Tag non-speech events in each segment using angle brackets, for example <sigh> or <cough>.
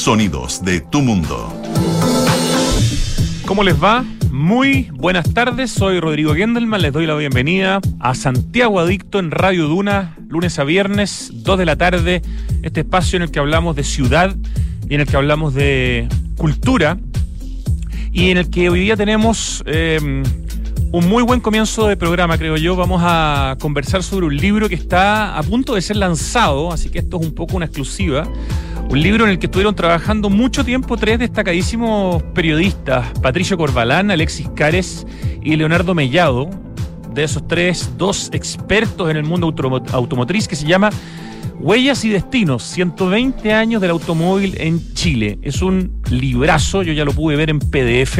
Sonidos de tu mundo. ¿Cómo les va? Muy buenas tardes, soy Rodrigo Gendelman, les doy la bienvenida a Santiago Adicto en Radio Duna, lunes a viernes, 2 de la tarde, este espacio en el que hablamos de ciudad y en el que hablamos de cultura y en el que hoy día tenemos eh, un muy buen comienzo de programa, creo yo. Vamos a conversar sobre un libro que está a punto de ser lanzado, así que esto es un poco una exclusiva. Un libro en el que estuvieron trabajando mucho tiempo tres destacadísimos periodistas, Patricio Corbalán, Alexis Cares y Leonardo Mellado. De esos tres, dos expertos en el mundo automotriz que se llama Huellas y Destinos, 120 años del automóvil en Chile. Es un librazo, yo ya lo pude ver en PDF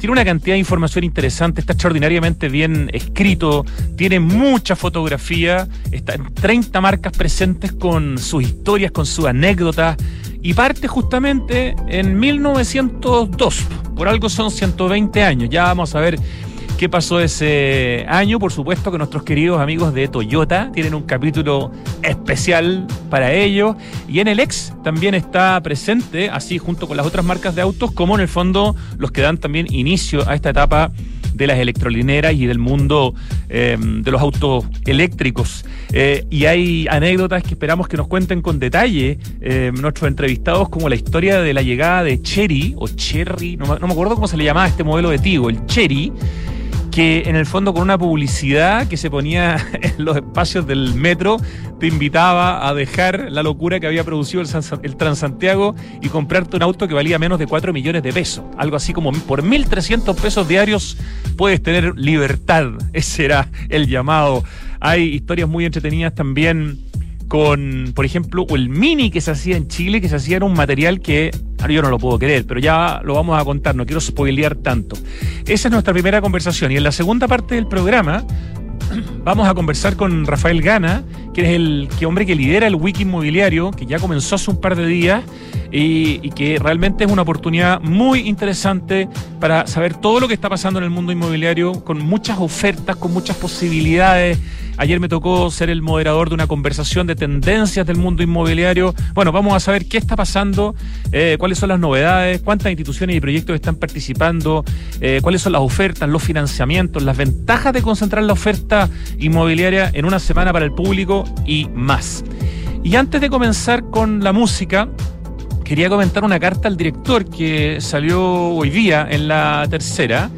tiene una cantidad de información interesante, está extraordinariamente bien escrito, tiene mucha fotografía, está en 30 marcas presentes con sus historias, con sus anécdotas, y parte justamente en 1902. Por algo son 120 años. Ya vamos a ver qué pasó ese año. Por supuesto que nuestros queridos amigos de Toyota tienen un capítulo especial para ellos. Y en el ex también está presente, así junto con las otras marcas de autos, como en el fondo los que dan también inicio a esta etapa de las electrolineras y del mundo em, de los autos eléctricos. Eh, y hay anécdotas que esperamos que nos cuenten con detalle em, nuestros entrevistados, como la historia de la llegada de Cherry, o Cherry, no, no me acuerdo cómo se le llamaba este modelo de Tigo, el Cherry que en el fondo con una publicidad que se ponía <laughs> en los espacios del metro te invitaba a dejar la locura que había producido el, Transantiago y comprarte un auto que valía menos de 4 millones de pesos. Algo así como por 1.300 pesos diarios puedes tener libertad. <laughs> Ese era el llamado. Hay historias muy entretenidas también con, por ejemplo, el mini que se hacía en Chile, que se hacía en un material que ahora yo no lo puedo creer, pero ya lo vamos a contar, no quiero spoilear tanto. Esa es nuestra primera conversación y en la segunda parte del programa vamos a conversar con Rafael Gana, que es el que hombre que lidera el wiki inmobiliario, que ya comenzó hace un par de días y, que realmente es una oportunidad muy interesante para saber todo lo que está pasando en el mundo inmobiliario, con muchas ofertas, con muchas posibilidades Ayer me tocó ser el moderador de una conversación de tendencias del mundo inmobiliario. Bueno, vamos a saber qué está pasando, eh, cuáles son las novedades, cuántas instituciones y proyectos están participando, eh, cuáles son las ofertas, los financiamientos, las ventajas de concentrar la oferta inmobiliaria en una semana para el público y más. Y antes de comenzar con la música, quería comentar una carta al director que salió hoy día en la tercera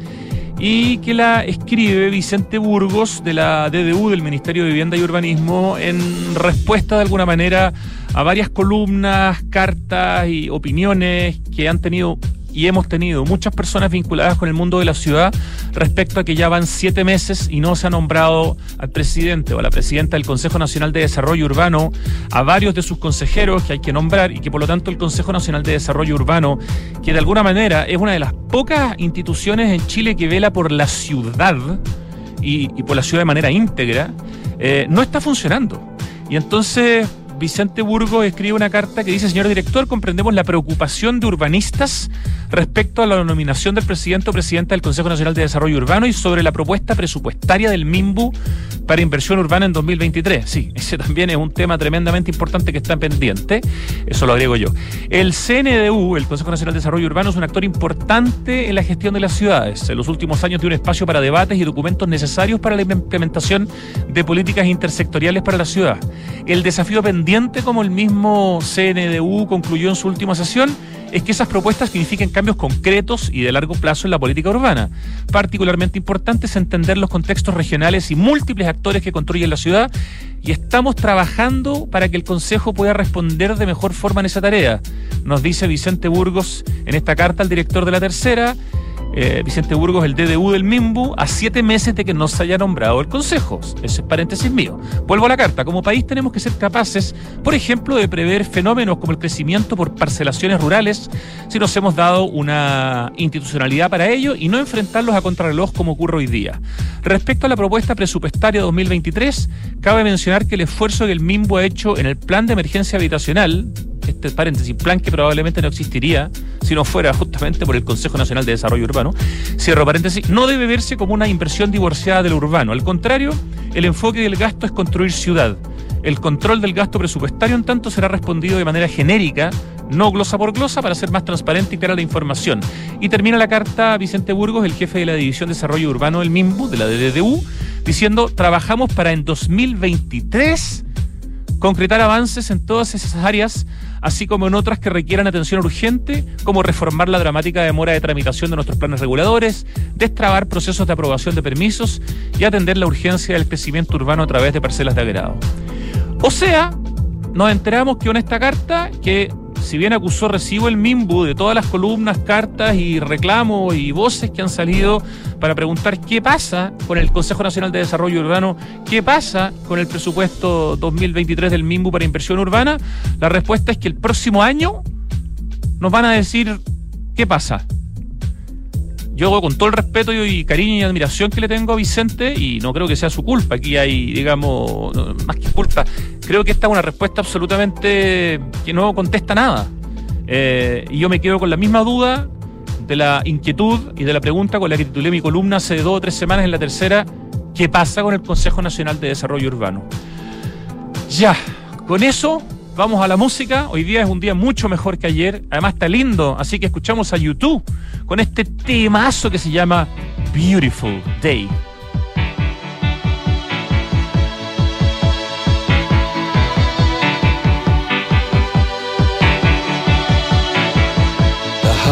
y que la escribe Vicente Burgos de la DDU, del Ministerio de Vivienda y Urbanismo, en respuesta de alguna manera a varias columnas, cartas y opiniones que han tenido y hemos tenido muchas personas vinculadas con el mundo de la ciudad respecto a que ya van siete meses y no se ha nombrado al presidente o a la presidenta del Consejo Nacional de Desarrollo Urbano, a varios de sus consejeros que hay que nombrar y que por lo tanto el Consejo Nacional de Desarrollo Urbano, que de alguna manera es una de las pocas instituciones en Chile que vela por la ciudad y, por la ciudad de manera íntegra, eh, no está funcionando. Y entonces Vicente Burgo escribe una carta que dice, señor director, comprendemos la preocupación de urbanistas respecto a la nominación del presidente o presidenta del Consejo Nacional de Desarrollo Urbano y sobre la propuesta presupuestaria del MIMBU para inversión urbana en 2023. Sí, ese también es un tema tremendamente importante que está pendiente. Eso lo agrego yo. El CNDU, el Consejo Nacional de Desarrollo Urbano, es un actor importante en la gestión de las ciudades. En los últimos años tiene un espacio para debates y documentos necesarios para la implementación de políticas intersectoriales para la ciudad. El desafío pendiente, como el mismo CNDU concluyó en su última sesión, es que esas propuestas signifiquen cambios concretos y de largo plazo en la política urbana. Particularmente importante es entender los contextos regionales y múltiples actores que construyen la ciudad y estamos trabajando para que el Consejo pueda responder de mejor forma en esa tarea, nos dice Vicente Burgos en esta carta al director de la tercera eh, Vicente Burgos, el DDU del MIMBU, a siete meses de que no se haya nombrado el Consejo. Ese es paréntesis mío. Vuelvo a la carta. Como país tenemos que ser capaces, por ejemplo, de prever fenómenos como el crecimiento por parcelaciones rurales, si nos hemos dado una institucionalidad para ello y no enfrentarlos a contrarreloj como ocurre hoy día. Respecto a la propuesta presupuestaria 2023, cabe mencionar que el esfuerzo que el MIMBU ha hecho en el plan de emergencia habitacional, este paréntesis, plan que probablemente no existiría si no fuera justamente por el Consejo Nacional de Desarrollo Urbano, cierro paréntesis, no debe verse como una inversión divorciada del urbano. Al contrario, el enfoque del gasto es construir ciudad. El control del gasto presupuestario, en tanto, será respondido de manera genérica no glosa por glosa, para ser más transparente y clara la información. Y termina la carta Vicente Burgos, el jefe de la División de Desarrollo Urbano del MIMBU, de la DDU, diciendo, trabajamos para en 2023 concretar avances en todas esas áreas, así como en otras que requieran atención urgente, como reformar la dramática demora de tramitación de nuestros planes reguladores, destrabar procesos de aprobación de permisos y atender la urgencia del crecimiento urbano a través de parcelas de agrado. O sea, nos enteramos que con esta carta, que si bien acusó recibo el MIMBU de todas las columnas, cartas y reclamos y voces que han salido para preguntar qué pasa con el Consejo Nacional de Desarrollo Urbano, qué pasa con el presupuesto 2023 del MIMBU para inversión urbana, la respuesta es que el próximo año nos van a decir qué pasa. Yo con todo el respeto y cariño y admiración que le tengo a Vicente, y no creo que sea su culpa, aquí hay, digamos, más que culpa, creo que esta es una respuesta absolutamente que no contesta nada. Eh, y yo me quedo con la misma duda de la inquietud y de la pregunta con la que titulé mi columna hace dos o tres semanas en la tercera, ¿qué pasa con el Consejo Nacional de Desarrollo Urbano? Ya, con eso vamos a la música. Hoy día es un día mucho mejor que ayer. Además está lindo, así que escuchamos a YouTube con este temazo que se llama Beautiful Day.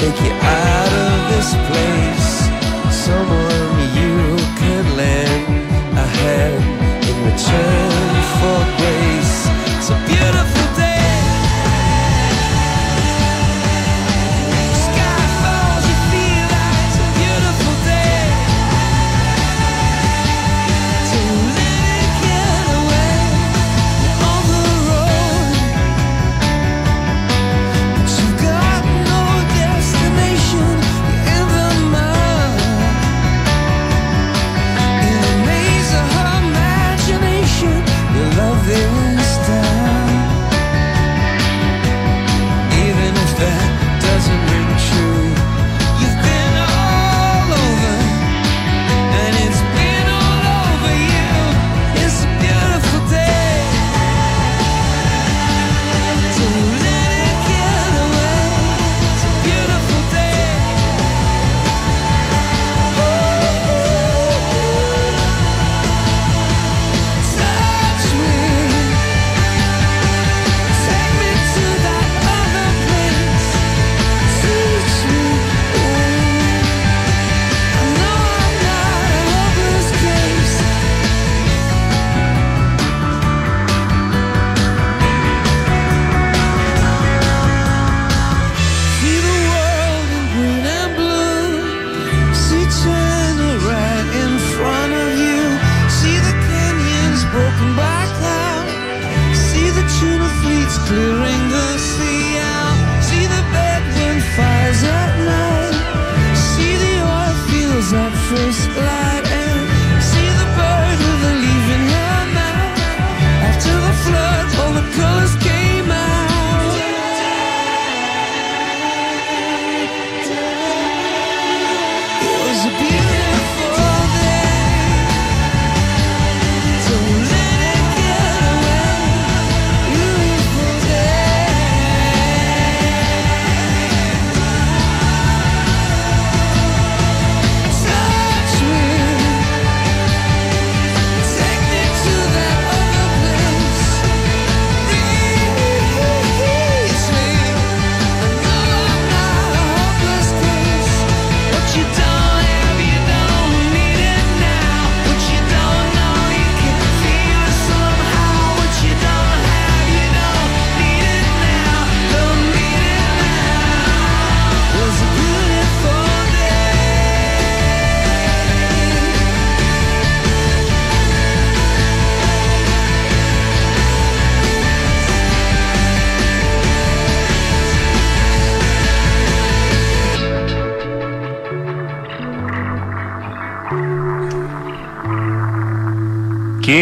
take you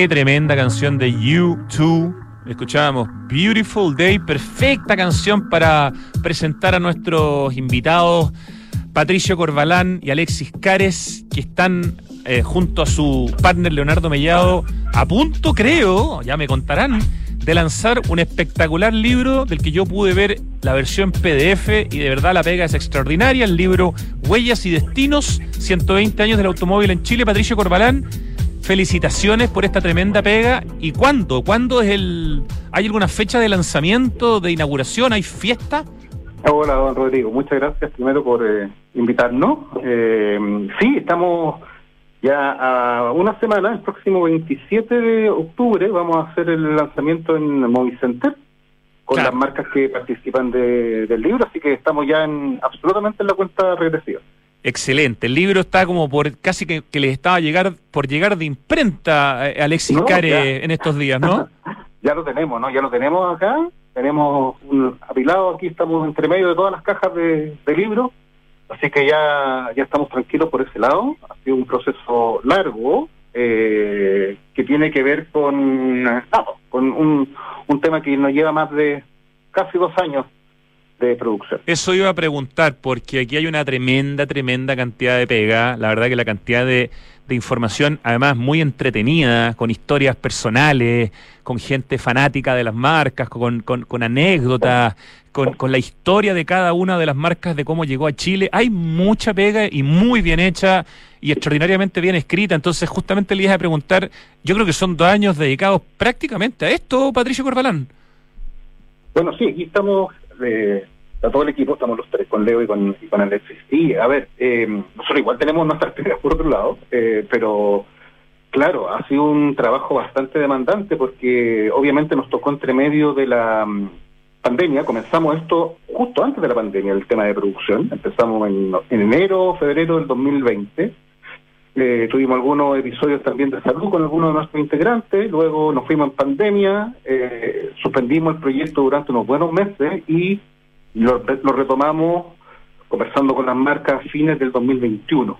Tremenda canción de U2. Escuchábamos Beautiful Day, perfecta canción para presentar a nuestros invitados Patricio Corbalán y Alexis Cares, que están eh, junto a su partner Leonardo Mellado a punto, creo, ya me contarán, de lanzar un espectacular libro del que yo pude ver la versión PDF y de verdad la pega es extraordinaria, el libro Huellas y Destinos, 120 años del automóvil en Chile, Patricio Corbalán. Felicitaciones por esta tremenda pega. ¿Y cuándo? ¿Cuándo es el... ¿Hay alguna fecha de lanzamiento, de inauguración? ¿Hay fiesta? Hola, don Rodrigo. Muchas gracias primero por eh, invitarnos. Eh, sí, estamos ya a una semana, el próximo 27 de octubre, vamos a hacer el lanzamiento en Movicenter con Claro. las marcas que participan de- del libro, así que estamos ya en absolutamente en la cuenta regresiva. Excelente. El libro está como por casi que, que les estaba llegar por llegar de imprenta eh, Alexis No, Care en estos días, ¿no? <laughs> Ya lo tenemos, ¿no? Ya lo tenemos acá. Tenemos un apilado aquí, estamos entre medio de todas las cajas de, de libros. Así que ya, ya estamos tranquilos por ese lado. Ha sido un proceso largo eh, que tiene que ver con, nada, con un, un tema que nos lleva más de casi dos años de producción. Eso iba a preguntar, porque aquí hay una tremenda, tremenda cantidad de pega. La verdad que la cantidad de, de información, además muy entretenida, con historias personales, con gente fanática de las marcas, con, con, con anécdotas, con, con la historia de cada una de las marcas de cómo llegó a Chile. Hay mucha pega y muy bien hecha y extraordinariamente bien escrita. Entonces, justamente le iba a preguntar, yo creo que son dos años dedicados prácticamente a esto, Patricio Corbalán. Bueno, sí, aquí estamos, eh, está todo el equipo, estamos los tres, con Leo y con, con Alexis. Y, a ver, eh, nosotros igual tenemos nuestras pegas por otro lado, eh, pero claro, ha sido un trabajo bastante demandante porque obviamente nos tocó entre medio de la mm, pandemia, comenzamos esto justo antes de la pandemia, el tema de producción, empezamos en, en enero, febrero del 2020. Eh, tuvimos algunos episodios también de salud con algunos de nuestros integrantes, luego nos fuimos en pandemia, eh, suspendimos el proyecto durante unos buenos meses y lo, lo retomamos conversando con las marcas a fines del 2021.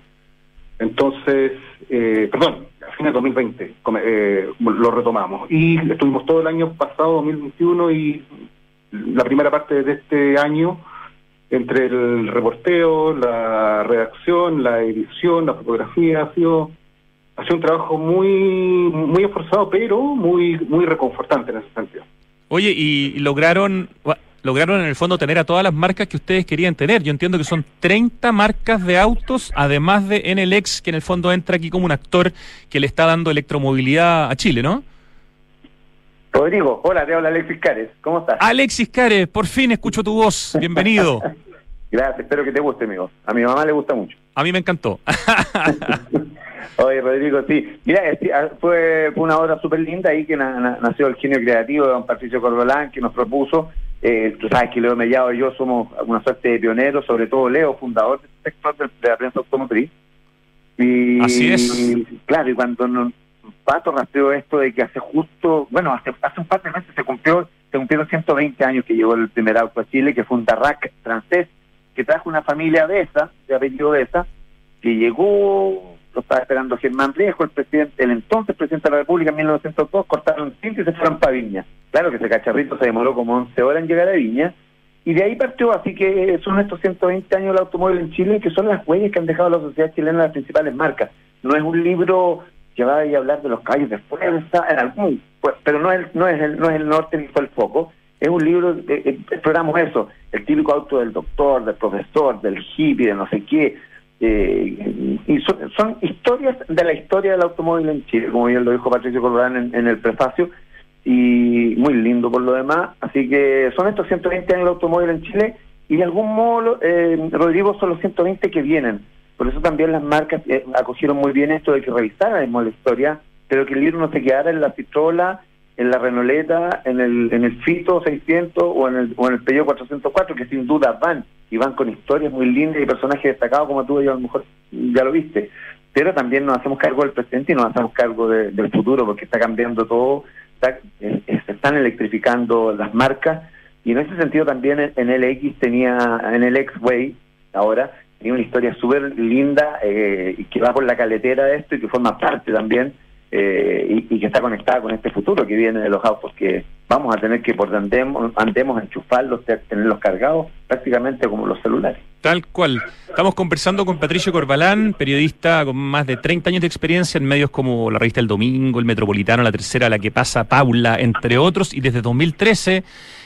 Entonces, eh, perdón, a fines del 2020 come- eh, lo retomamos. Y estuvimos todo el año pasado, 2021, y la primera parte de este año entre el reporteo, la redacción, la edición, la fotografía, ha sido ha sido un trabajo muy muy esforzado, pero muy muy reconfortante en ese sentido. Oye, y lograron lograron en el fondo tener a todas las marcas que ustedes querían tener. Yo entiendo que son 30 marcas de autos, además de NLX, que en el fondo entra aquí como un actor que le está dando electromovilidad a Chile, ¿no? Rodrigo, hola, te habla Alexis Cares. ¿Cómo estás? Alexis Cares, por fin escucho tu voz. Bienvenido. <laughs> Gracias, espero que te guste, amigo. A mi mamá le gusta mucho. A mí me encantó. <laughs> Oye, Rodrigo, sí. Mira, ah, fue, fue una obra súper linda ahí que na- na- nació el genio creativo de don Patricio Corbalán, que nos propuso. Eh, tú sabes que Leo Mellado y yo somos una suerte de pioneros, sobre todo Leo, fundador del sector de, la prensa automotriz. Y, Así es. Claro, y cuando nos, Pato rastreó esto de que hace justo, bueno, hace, hace un par de meses se cumplió se cumplieron 120 años que llegó el primer auto a Chile, que fue un Darrac francés, que trajo una familia de esa, de apellido de esa, que llegó, lo estaba esperando Germán Viejo, el presidente, el entonces presidente de la República en 1902, cortaron cinta y se fueron para Viña. Claro que ese cacharrito se demoró como 11 horas en llegar a Viña, y de ahí partió, así que son estos 120 años del automóvil en Chile, que son las huellas que han dejado la sociedad chilena las principales marcas. No es un libro que va a hablar de los caballos de fuerza, en algún, pues, pero no es, no, es el, no es el norte ni fue el foco. Es un libro, eh, exploramos eso, el típico auto del doctor, del profesor, del hippie, de no sé qué. eh, y son, historias de la historia del automóvil en Chile, como bien lo dijo Patricio en, en el prefacio, y muy lindo por lo demás. Así que son estos 120 años del automóvil en Chile y de algún modo, eh, Rodrigo, son los 120 que vienen. Por eso también las marcas eh, acogieron muy bien esto de que revisáramos la historia, pero que el libro no se quedara en la pistola, en la Renoleta, en el, en el Fito 600 o en el, o en el Peugeot 404, que sin duda van y van con historias muy lindas y personajes destacados como tú yo a lo mejor ya lo viste. Pero también nos hacemos cargo del presente y nos hacemos cargo de- del futuro porque está cambiando todo, eh, se están electrificando las marcas. Y en ese sentido también en, en LX tenía, en el X-Way ahora, tenía una historia súper linda eh, y que va por la caletera de esto y que forma parte también eh, y, que está conectada con este futuro que viene de los autos que vamos a tener que por andemos, andemos enchufarlos, te- tenerlos cargados prácticamente como los celulares. Tal cual. Estamos conversando con Patricio Corbalán, periodista con más de 30 años de experiencia en medios como la revista El Domingo, El Metropolitano, La Tercera, La que pasa, Paula, entre otros, y desde 2013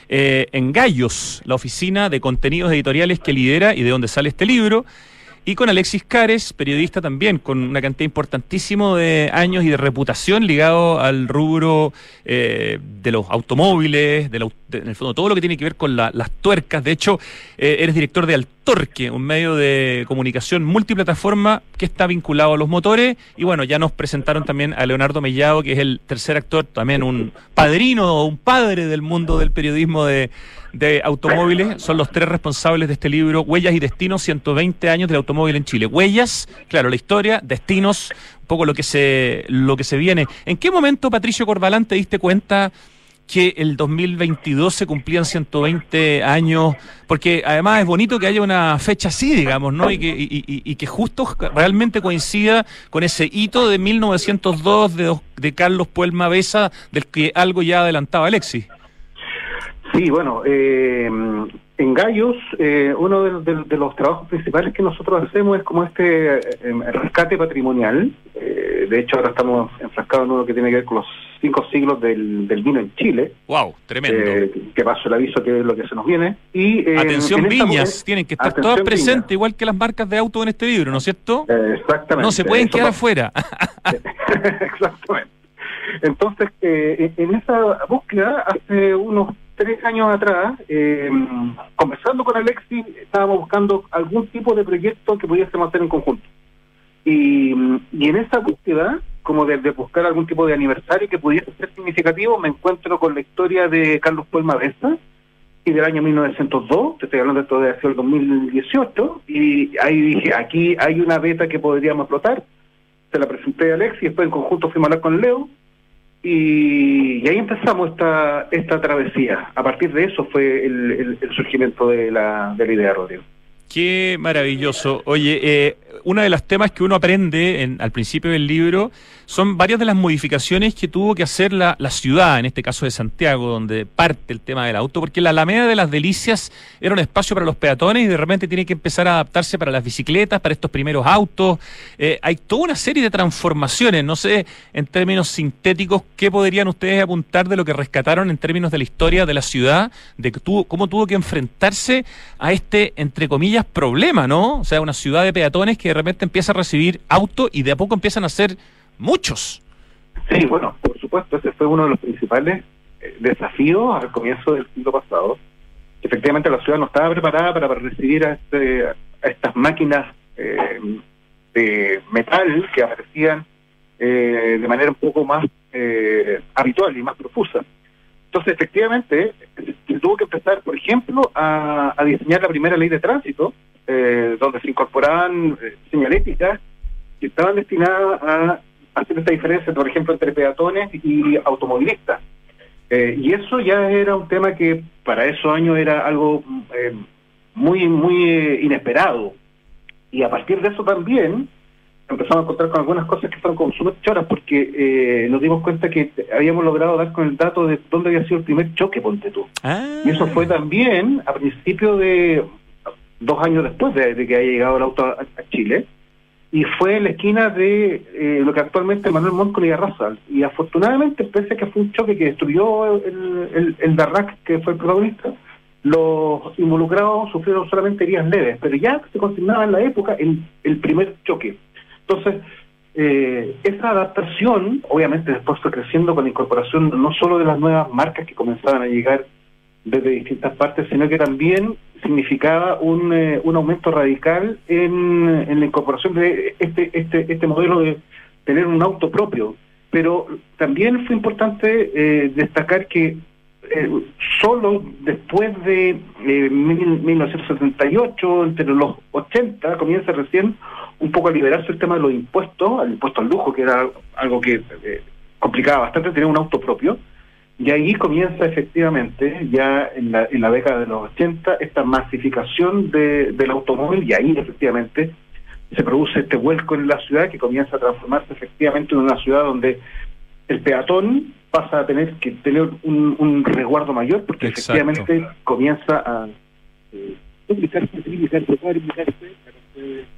eh, en Gallos, la oficina de contenidos editoriales que lidera y de donde sale este libro. Y con Alexis Cares, periodista también, con una cantidad importantísimo de años y de reputación ligado al rubro eh, de los automóviles, de la- de- en el fondo todo lo que tiene que ver con la- las tuercas. De hecho, eh, eres director de Altorque, un medio de comunicación multiplataforma que está vinculado a los motores. Y bueno, ya nos presentaron también a Leonardo Mellado, que es el tercer actor, también un padrino o un padre del mundo del periodismo de, de automóviles. Son los tres responsables de este libro, Huellas y Destinos, 120 años del automóvil en Chile. Huellas, claro, la historia, destinos, un poco lo que se, lo que se viene. ¿En qué momento, Patricio Corbalán, te diste cuenta que el 2022 se cumplían 120 años? Porque además es bonito que haya una fecha así, digamos, ¿no? Y que, y, que justo realmente coincida con ese hito de 1902 de, de Carlos Puelma Besa, del que algo ya adelantaba Alexis. Sí, bueno, eh, en Gallos, eh, uno de los trabajos principales que nosotros hacemos es como este eh, rescate patrimonial. Eh, de hecho, ahora estamos enfrascados en uno que tiene que ver con los cinco siglos del, del vino en Chile. ¡Wow! Tremendo. Eh, que paso el aviso que es lo que se nos viene. Y, eh, Atención, viñas, tienen que estar todas presentes, igual que las marcas de auto en este libro, ¿no es cierto? Eh, exactamente. No se pueden Eso quedar afuera. <laughs> <laughs> Exactamente. Entonces, eh, en en esa búsqueda, hace unos tres años atrás, eh, conversando con Alexis, estábamos buscando algún tipo de proyecto que pudiésemos hacer en conjunto. Y, y en esa búsqueda, como de, buscar algún tipo de aniversario que pudiese ser significativo, me encuentro con la historia de Carlos Puelma Besa, y del año 1902, te estoy hablando de esto de hacia el 2018, y ahí dije, aquí hay una beta que podríamos explotar, se la presenté a Alex y después en conjunto fuimos a hablar con Leo y, ahí empezamos esta esta travesía. A partir de eso fue el, el- el surgimiento de la, de la idea, Rodrigo. Qué maravilloso. Oye, eh, uno de los temas que uno aprende en- al principio del libro son varias de las modificaciones que tuvo que hacer la, la ciudad, en este caso de Santiago, donde parte el tema del auto, porque la Alameda de las Delicias era un espacio para los peatones y de repente tiene que empezar a adaptarse para las bicicletas, para estos primeros autos. Eh, hay toda una serie de transformaciones. No sé, en términos sintéticos, ¿qué podrían ustedes apuntar de lo que rescataron en términos de la historia de la ciudad, de tuvo, cómo tuvo que enfrentarse a este, entre comillas, problema, ¿no? O sea, una ciudad de peatones que de repente empieza a recibir auto y de a poco empiezan a ser muchos. Sí, bueno, por supuesto, ese fue uno de los principales eh, desafíos al comienzo del siglo pasado. Efectivamente, la ciudad no estaba preparada para, para recibir a, este- a estas máquinas eh, de metal que aparecían eh, de manera un poco más eh, habitual y más profusa. Entonces, efectivamente, se tuvo que empezar, por ejemplo, a, diseñar la primera ley de tránsito, eh, donde se incorporaban eh, señaléticas que estaban destinadas a hacer esta diferencia, por ejemplo, entre peatones y automovilistas. Eh, y eso ya era un tema que para esos años era algo eh, muy, muy inesperado. Y a partir de eso también empezamos a encontrar con algunas cosas que fueron como súper choras, porque eh, nos dimos cuenta que habíamos logrado dar con el dato de dónde había sido el primer choque, ponte tú. Y eso fue también a principio de dos años después de, de que haya llegado el auto a, a Chile, y fue en la esquina de eh, lo que actualmente es Manuel Montt con Igarraza. Y afortunadamente, pese a que fue un choque que destruyó el, el, el Darrac, que fue el protagonista, los involucrados sufrieron solamente heridas leves, pero ya se consignaba en la época el, el primer choque. Entonces, eh, esa adaptación, obviamente después fue creciendo con la incorporación no solo de las nuevas marcas que comenzaban a llegar desde distintas partes, sino que también significaba un, eh, un aumento radical en, en la incorporación de este, este, este modelo de tener un auto propio. Pero también fue importante eh, destacar que eh, solo después de eh, mil- 1978, entre los 80, comienza recién un poco a liberarse el tema de los impuestos, al impuesto al lujo, que era algo que eh, complicaba bastante tener un auto propio. Y ahí comienza efectivamente, ya en la, en la década de los 80, esta masificación de, del automóvil y ahí efectivamente se produce este vuelco en la ciudad que comienza a transformarse efectivamente en una ciudad donde el peatón pasa a tener que tener un, un resguardo mayor porque Exacto. efectivamente comienza a eh.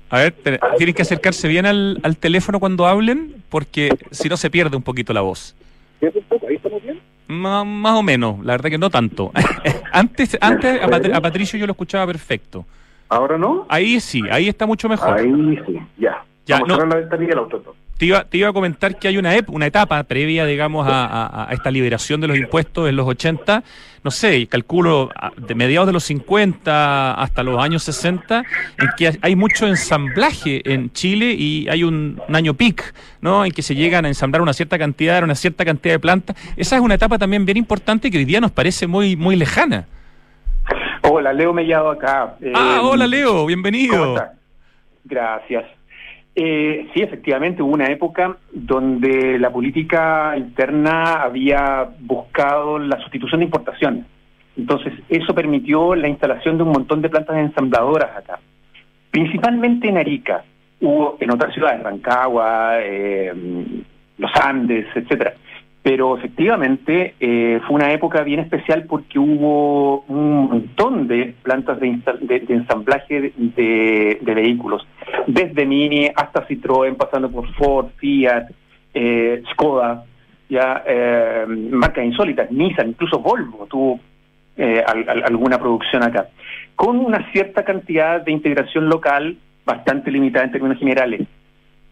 A ver, te- tienen que acercarse bien al, al teléfono cuando hablen, porque si no se pierde un poquito la voz. Un poco, ¿Ahí estamos bien? Más o menos, la verdad que no tanto. <laughs> antes antes a, Pat- a Patricio yo lo escuchaba perfecto. ¿Ahora no? Ahí sí, ahí está mucho mejor. Ahí sí, ya. Ya, Vamos no. a la ventanilla del. Te iba, te iba a comentar que hay una, ep- una etapa previa, digamos, a, a- a esta liberación de los impuestos en los 80, no sé, calculo de mediados de los 50 hasta los años 60, en que hay- mucho ensamblaje en Chile y hay un, un año peak, ¿no? En que se llegan a ensamblar una cierta cantidad, una cierta cantidad de plantas. Esa es una etapa también bien importante que hoy día nos parece muy, muy lejana. Hola, Leo Mellado acá. Eh, Ah, hola Leo, ¿Cómo bienvenido. Gracias. Eh, sí, efectivamente, hubo una época donde la política interna había buscado la sustitución de importaciones. Entonces, eso permitió la instalación de un montón de plantas ensambladoras acá, principalmente en Arica. Hubo en otras ciudades, Rancagua, eh, Los Andes, etcétera. Pero efectivamente eh, fue una época bien especial porque hubo un montón de plantas de, ensamblaje de vehículos, desde Mini hasta Citroën, pasando por Ford, Fiat, eh, Skoda, ya eh, marcas insólitas, Nissan, incluso Volvo tuvo eh, al- al- alguna producción acá, con una cierta cantidad de integración local bastante limitada en términos generales.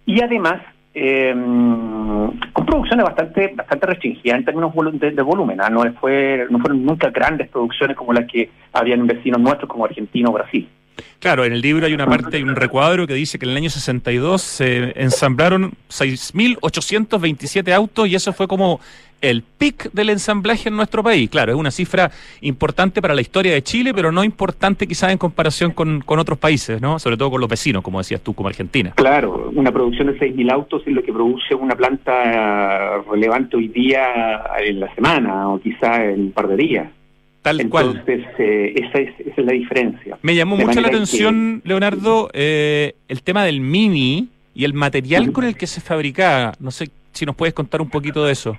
Y además, eh, con producciones bastante bastante restringidas en términos de, de volumen. ¿ah? No, fue, no fueron nunca grandes producciones como las que habían vecinos nuestros como Argentina o Brasil. Claro, en el libro hay una parte, hay un recuadro que dice que en el año 62 se ensamblaron 6.827 autos y eso fue como el pic del ensamblaje en nuestro país. Claro, es una cifra importante para la historia de Chile, pero no importante quizás en comparación con, con otros países, ¿no? Sobre todo con los vecinos, como decías tú, como Argentina. Claro, una producción de 6.000 autos es lo que produce una planta relevante hoy día en la semana o quizá en un par de días. Tal cual. Entonces, eh, esa, es, esa es la diferencia. Me llamó De mucho la atención, Leonardo, eh, el tema del Mini y el material con el que se fabricaba. No sé si nos puedes contar un poquito de eso.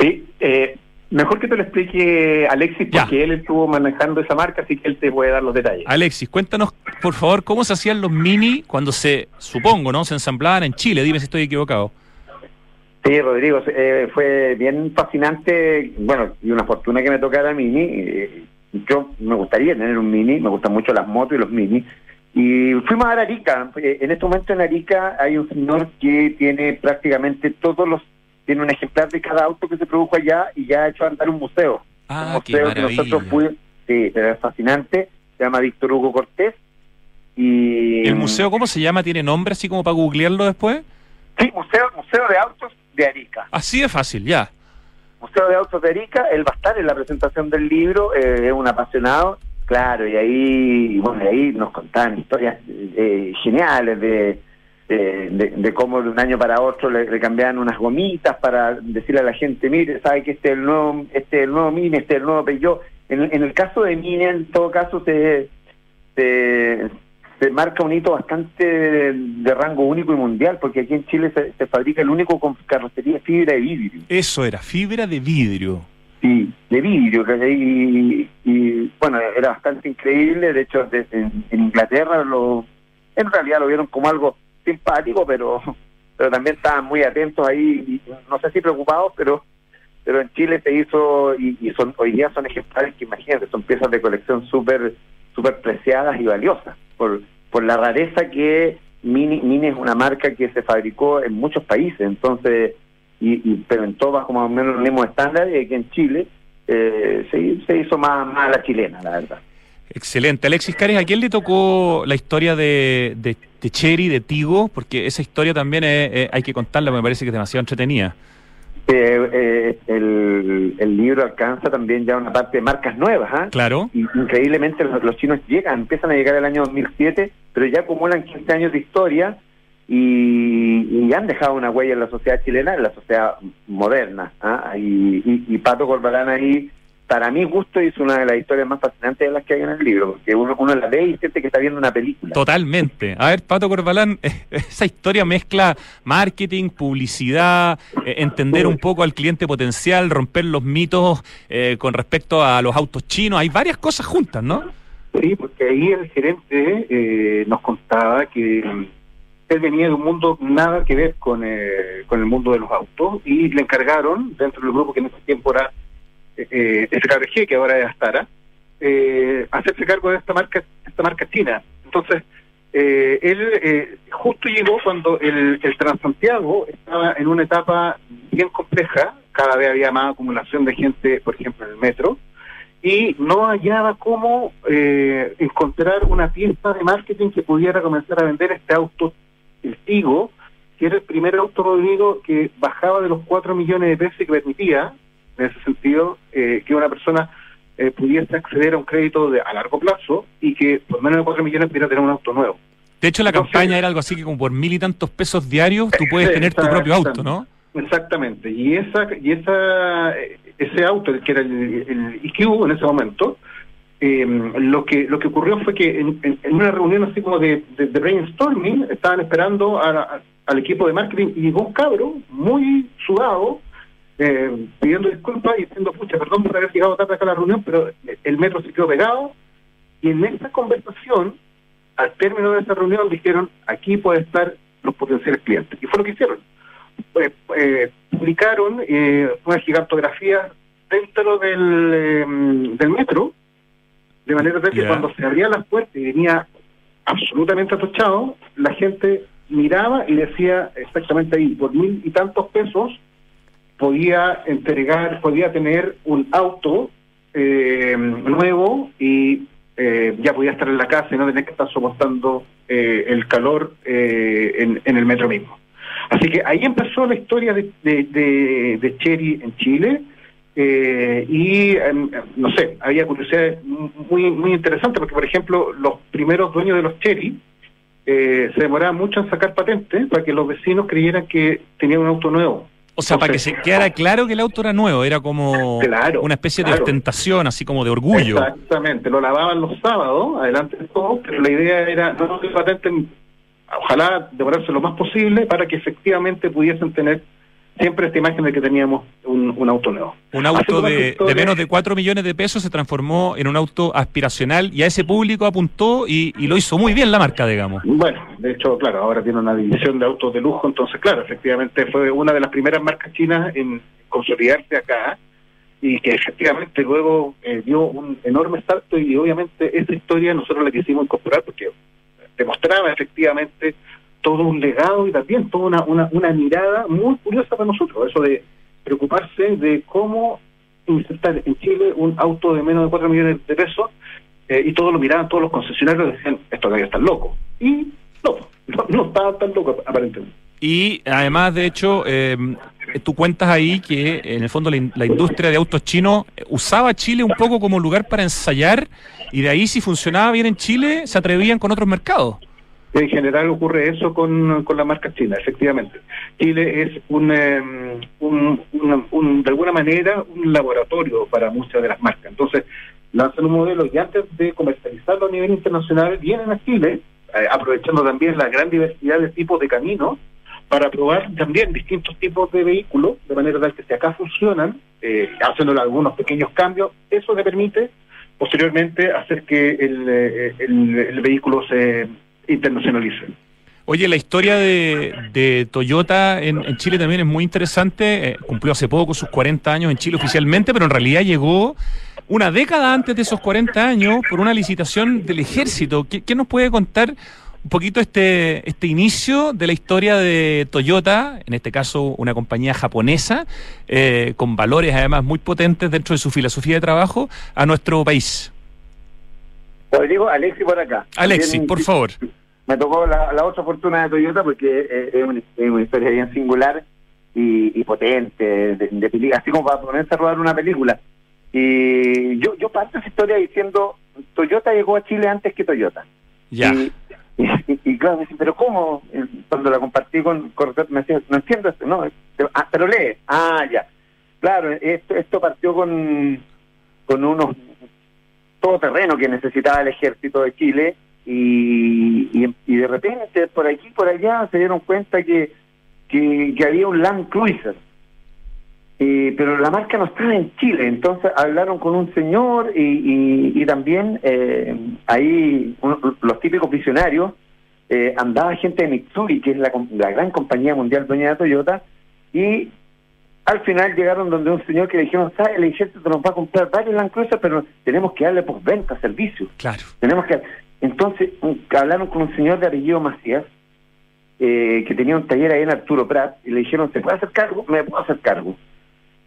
Sí, eh, mejor que te lo explique Alexis, Ya. porque él estuvo manejando esa marca, así que él te puede dar los detalles. Alexis, cuéntanos, por favor, cómo se hacían los Mini cuando se, supongo, ¿no? Se ensamblaban en Chile. Dime si estoy equivocado. Sí, Rodrigo, eh, fue bien fascinante, bueno, y una fortuna que me tocara Mini. eh, yo me gustaría tener un Mini, me gustan mucho las motos y los Mini. Y fuimos a Arica. Eh, En este momento en Arica hay un señor que tiene prácticamente todos los, tiene un ejemplar de cada auto que se produjo allá y ya ha hecho andar un museo. Ah, un qué museo que nosotros fuimos, sí, es fascinante, se llama Víctor Hugo Cortés. Y ¿El museo cómo se llama? ¿Tiene nombre así como para googlearlo después? Sí, Museo, museo de Autos de Arica. Así de fácil, ya. Museo de Autos de Arica, él va a estar en la presentación del libro, eh, es un apasionado, claro, y ahí, bueno, y ahí nos contaban historias eh, geniales de, de, de- de cómo de un año para otro le, le cambiaban unas gomitas para decirle a la gente, mire, sabe que este es el nuevo, este es el nuevo Mini, este es el nuevo Peugeot. En, en el caso de Mini, en todo caso, se, se, se marca un hito bastante de, de rango único y mundial, porque aquí en Chile se, se fabrica el único con carrocería de fibra de vidrio. Eso era, fibra de vidrio. Sí, de vidrio, y, y, bueno, era bastante increíble, de hecho de- en, en Inglaterra lo, en realidad lo vieron como algo simpático, pero pero también estaban muy atentos ahí, y no sé si preocupados, pero pero en Chile se hizo, y, y son hoy día son ejemplares que imagínate, son piezas de colección súper súper preciadas y valiosas, por, por la rareza que Mini, Mini es una marca que se fabricó en muchos países, entonces y, y pero en todo bajo más o menos los mismos estándares y aquí en Chile eh, se, se hizo más, más a la chilena, la verdad. Excelente. Alexis Cares, ¿a quién le tocó la historia de, de, de Cherry, de Tigo? Porque esa historia también es- es- hay que contarla, me parece que es demasiado entretenida. Eh, eh, el, el libro alcanza también ya una parte de marcas nuevas, ¿ah? Claro. Increíblemente los, los chinos llegan, empiezan a llegar el año 2007, pero ya acumulan 15 años de historia y, y han dejado una huella en la sociedad chilena, en la sociedad moderna. ¿ah? Y, y, y Pato Corbalán ahí para mi gusto es una de las historias más fascinantes de las que hay en el libro, porque uno, uno la ve y siente que está viendo una película. Totalmente. A ver, Pato Corbalán, <laughs> esa historia mezcla marketing, publicidad, eh, entender un poco al cliente potencial, romper los mitos eh, con respecto a los autos chinos. Hay varias cosas juntas, ¿no? Sí, porque ahí el gerente eh, nos contaba que él venía de un mundo nada que ver con, eh, con el mundo de los autos y le encargaron, dentro del grupo que en ese tiempo era eh, SKBG, que ahora es Astara, eh, hacerse cargo de esta marca esta marca china. Entonces, eh, él eh, justo llegó cuando el, el Transantiago estaba en una etapa bien compleja, cada vez había más acumulación de gente, por ejemplo, en el metro, y no hallaba cómo eh, encontrar una pieza de marketing que pudiera comenzar a vender este auto, el Tigo, que era el primer auto, Rodrigo, que bajaba de los 4 millones de pesos que permitía, en ese sentido, eh, que una persona eh, pudiese acceder a un crédito de, a largo plazo y que por menos de 4 millones pudiera tener un auto nuevo. De hecho, la Entonces- campaña era algo así que como por mil y tantos pesos diarios tú puedes tener tu propio auto, ¿no? Exactamente. Y esa y esa ese auto, el que era el, el IQ en ese momento, eh, lo que lo que ocurrió fue que en, en- en una reunión así como de, de- de brainstorming estaban esperando a- al equipo de marketing y llegó un cabro muy sudado eh, pidiendo disculpas y diciendo, pucha, perdón por haber llegado tarde acá a la reunión, pero el metro se quedó pegado. Y en esa conversación, al término de esa reunión, dijeron, aquí pueden estar los potenciales clientes. Y fue lo que hicieron. Eh, eh, publicaron eh, una gigantografía dentro del, eh, del metro, de manera tal que cuando se abrían las puertas y venía absolutamente atochado, la gente miraba y decía exactamente ahí, por mil y tantos pesos podía entregar, podía tener un auto eh, nuevo y eh, ya podía estar en la casa y no tener que estar soportando eh, el calor eh, en, en el metro mismo. Así que ahí empezó la historia de, de, de, Cherry en Chile eh, y em, no sé, había curiosidades muy muy interesantes porque por ejemplo los primeros dueños de los Cherry eh, se demoraban mucho en sacar patentes para que los vecinos creyeran que tenían un auto nuevo. O sea, para que se quedara claro que el auto era nuevo, era como Claro, una especie de ostentación, así como de orgullo. Exactamente, lo lavaban los sábados, adelante de todo, pero la idea era no que patenten, ojalá demorarse lo más posible para que efectivamente pudiesen tener siempre esta imagen de que teníamos un, un auto nuevo. Un auto de, menos de 4 millones de pesos se transformó en un auto aspiracional y a ese público apuntó y, y lo hizo muy bien la marca, digamos. Bueno, de hecho, claro, ahora tiene una división de autos de lujo, entonces, claro, efectivamente fue una de las primeras marcas chinas en consolidarse acá y que efectivamente luego eh, dio un enorme salto y obviamente esa historia nosotros la quisimos incorporar porque demostraba efectivamente todo un legado y también toda una, una, una mirada muy curiosa para nosotros, eso de preocuparse de cómo insertar en Chile un auto de menos de 4 millones de pesos eh, y todos lo miraban, todos los concesionarios decían, esto que están locos. Y no, no, no estaban tan locos aparentemente. Y además, de hecho, eh, tú cuentas ahí que en el fondo la, in- la industria de autos chinos usaba Chile un poco como lugar para ensayar y de ahí si funcionaba bien en Chile se atrevían con otros mercados. En general ocurre eso con, con la marca china, efectivamente. Chile es un, eh, un, de alguna manera un laboratorio para muchas de las marcas. Entonces, lanzan un modelo y antes de comercializarlo a nivel internacional, vienen a Chile, eh, aprovechando también la gran diversidad de tipos de caminos, para probar también distintos tipos de vehículos, de manera tal que si acá funcionan, eh, haciéndole algunos pequeños cambios, eso le permite posteriormente hacer que el, eh, el- el vehículo se internacionalice. Oye, la historia de, de Toyota en, Chile también es muy interesante. Eh, cumplió hace poco sus 40 años en Chile oficialmente, pero en realidad llegó una década antes de esos 40 años por una licitación del ejército. ¿Qué, qué nos puede contar un poquito este, este inicio de la historia de Toyota, en este caso una compañía japonesa, eh, con valores además muy potentes dentro de su filosofía de trabajo, a nuestro país? Rodrigo, Alexi por acá. También por favor. Me tocó la, la otra fortuna de Toyota porque eh, es, una, es una historia bien singular y, y potente, de, de así como para ponerse a rodar una película. Y yo, yo parto esa historia diciendo, Toyota llegó a Chile antes que Toyota. Ya. Y, y, y claro, me dicen, pero ¿cómo? Eh, Cuando la compartí con, Roberto, me decía, no entiendo esto, no, ah, pero lee, ah, ya. Claro, esto, esto partió con, con unos todoterreno que necesitaba el ejército de Chile y, de repente por aquí por allá se dieron cuenta que, que, había un Land Cruiser. Eh, pero la marca no estaba en Chile, entonces hablaron con un señor y, y, también eh, ahí los típicos visionarios, eh, andaba gente de Mitsui, que es la, la gran compañía mundial dueña de Toyota, y al final llegaron donde un señor que le dijeron, ¿sabes? El ejército nos va a comprar varios Land Cruiser, pero tenemos que darle por venta, servicio. Claro. Tenemos que... Entonces un- hablaron con un señor de apellido Macías, eh, que tenía un taller ahí en Arturo Prat, y le dijeron, ¿se puede hacer cargo? Me puedo hacer cargo.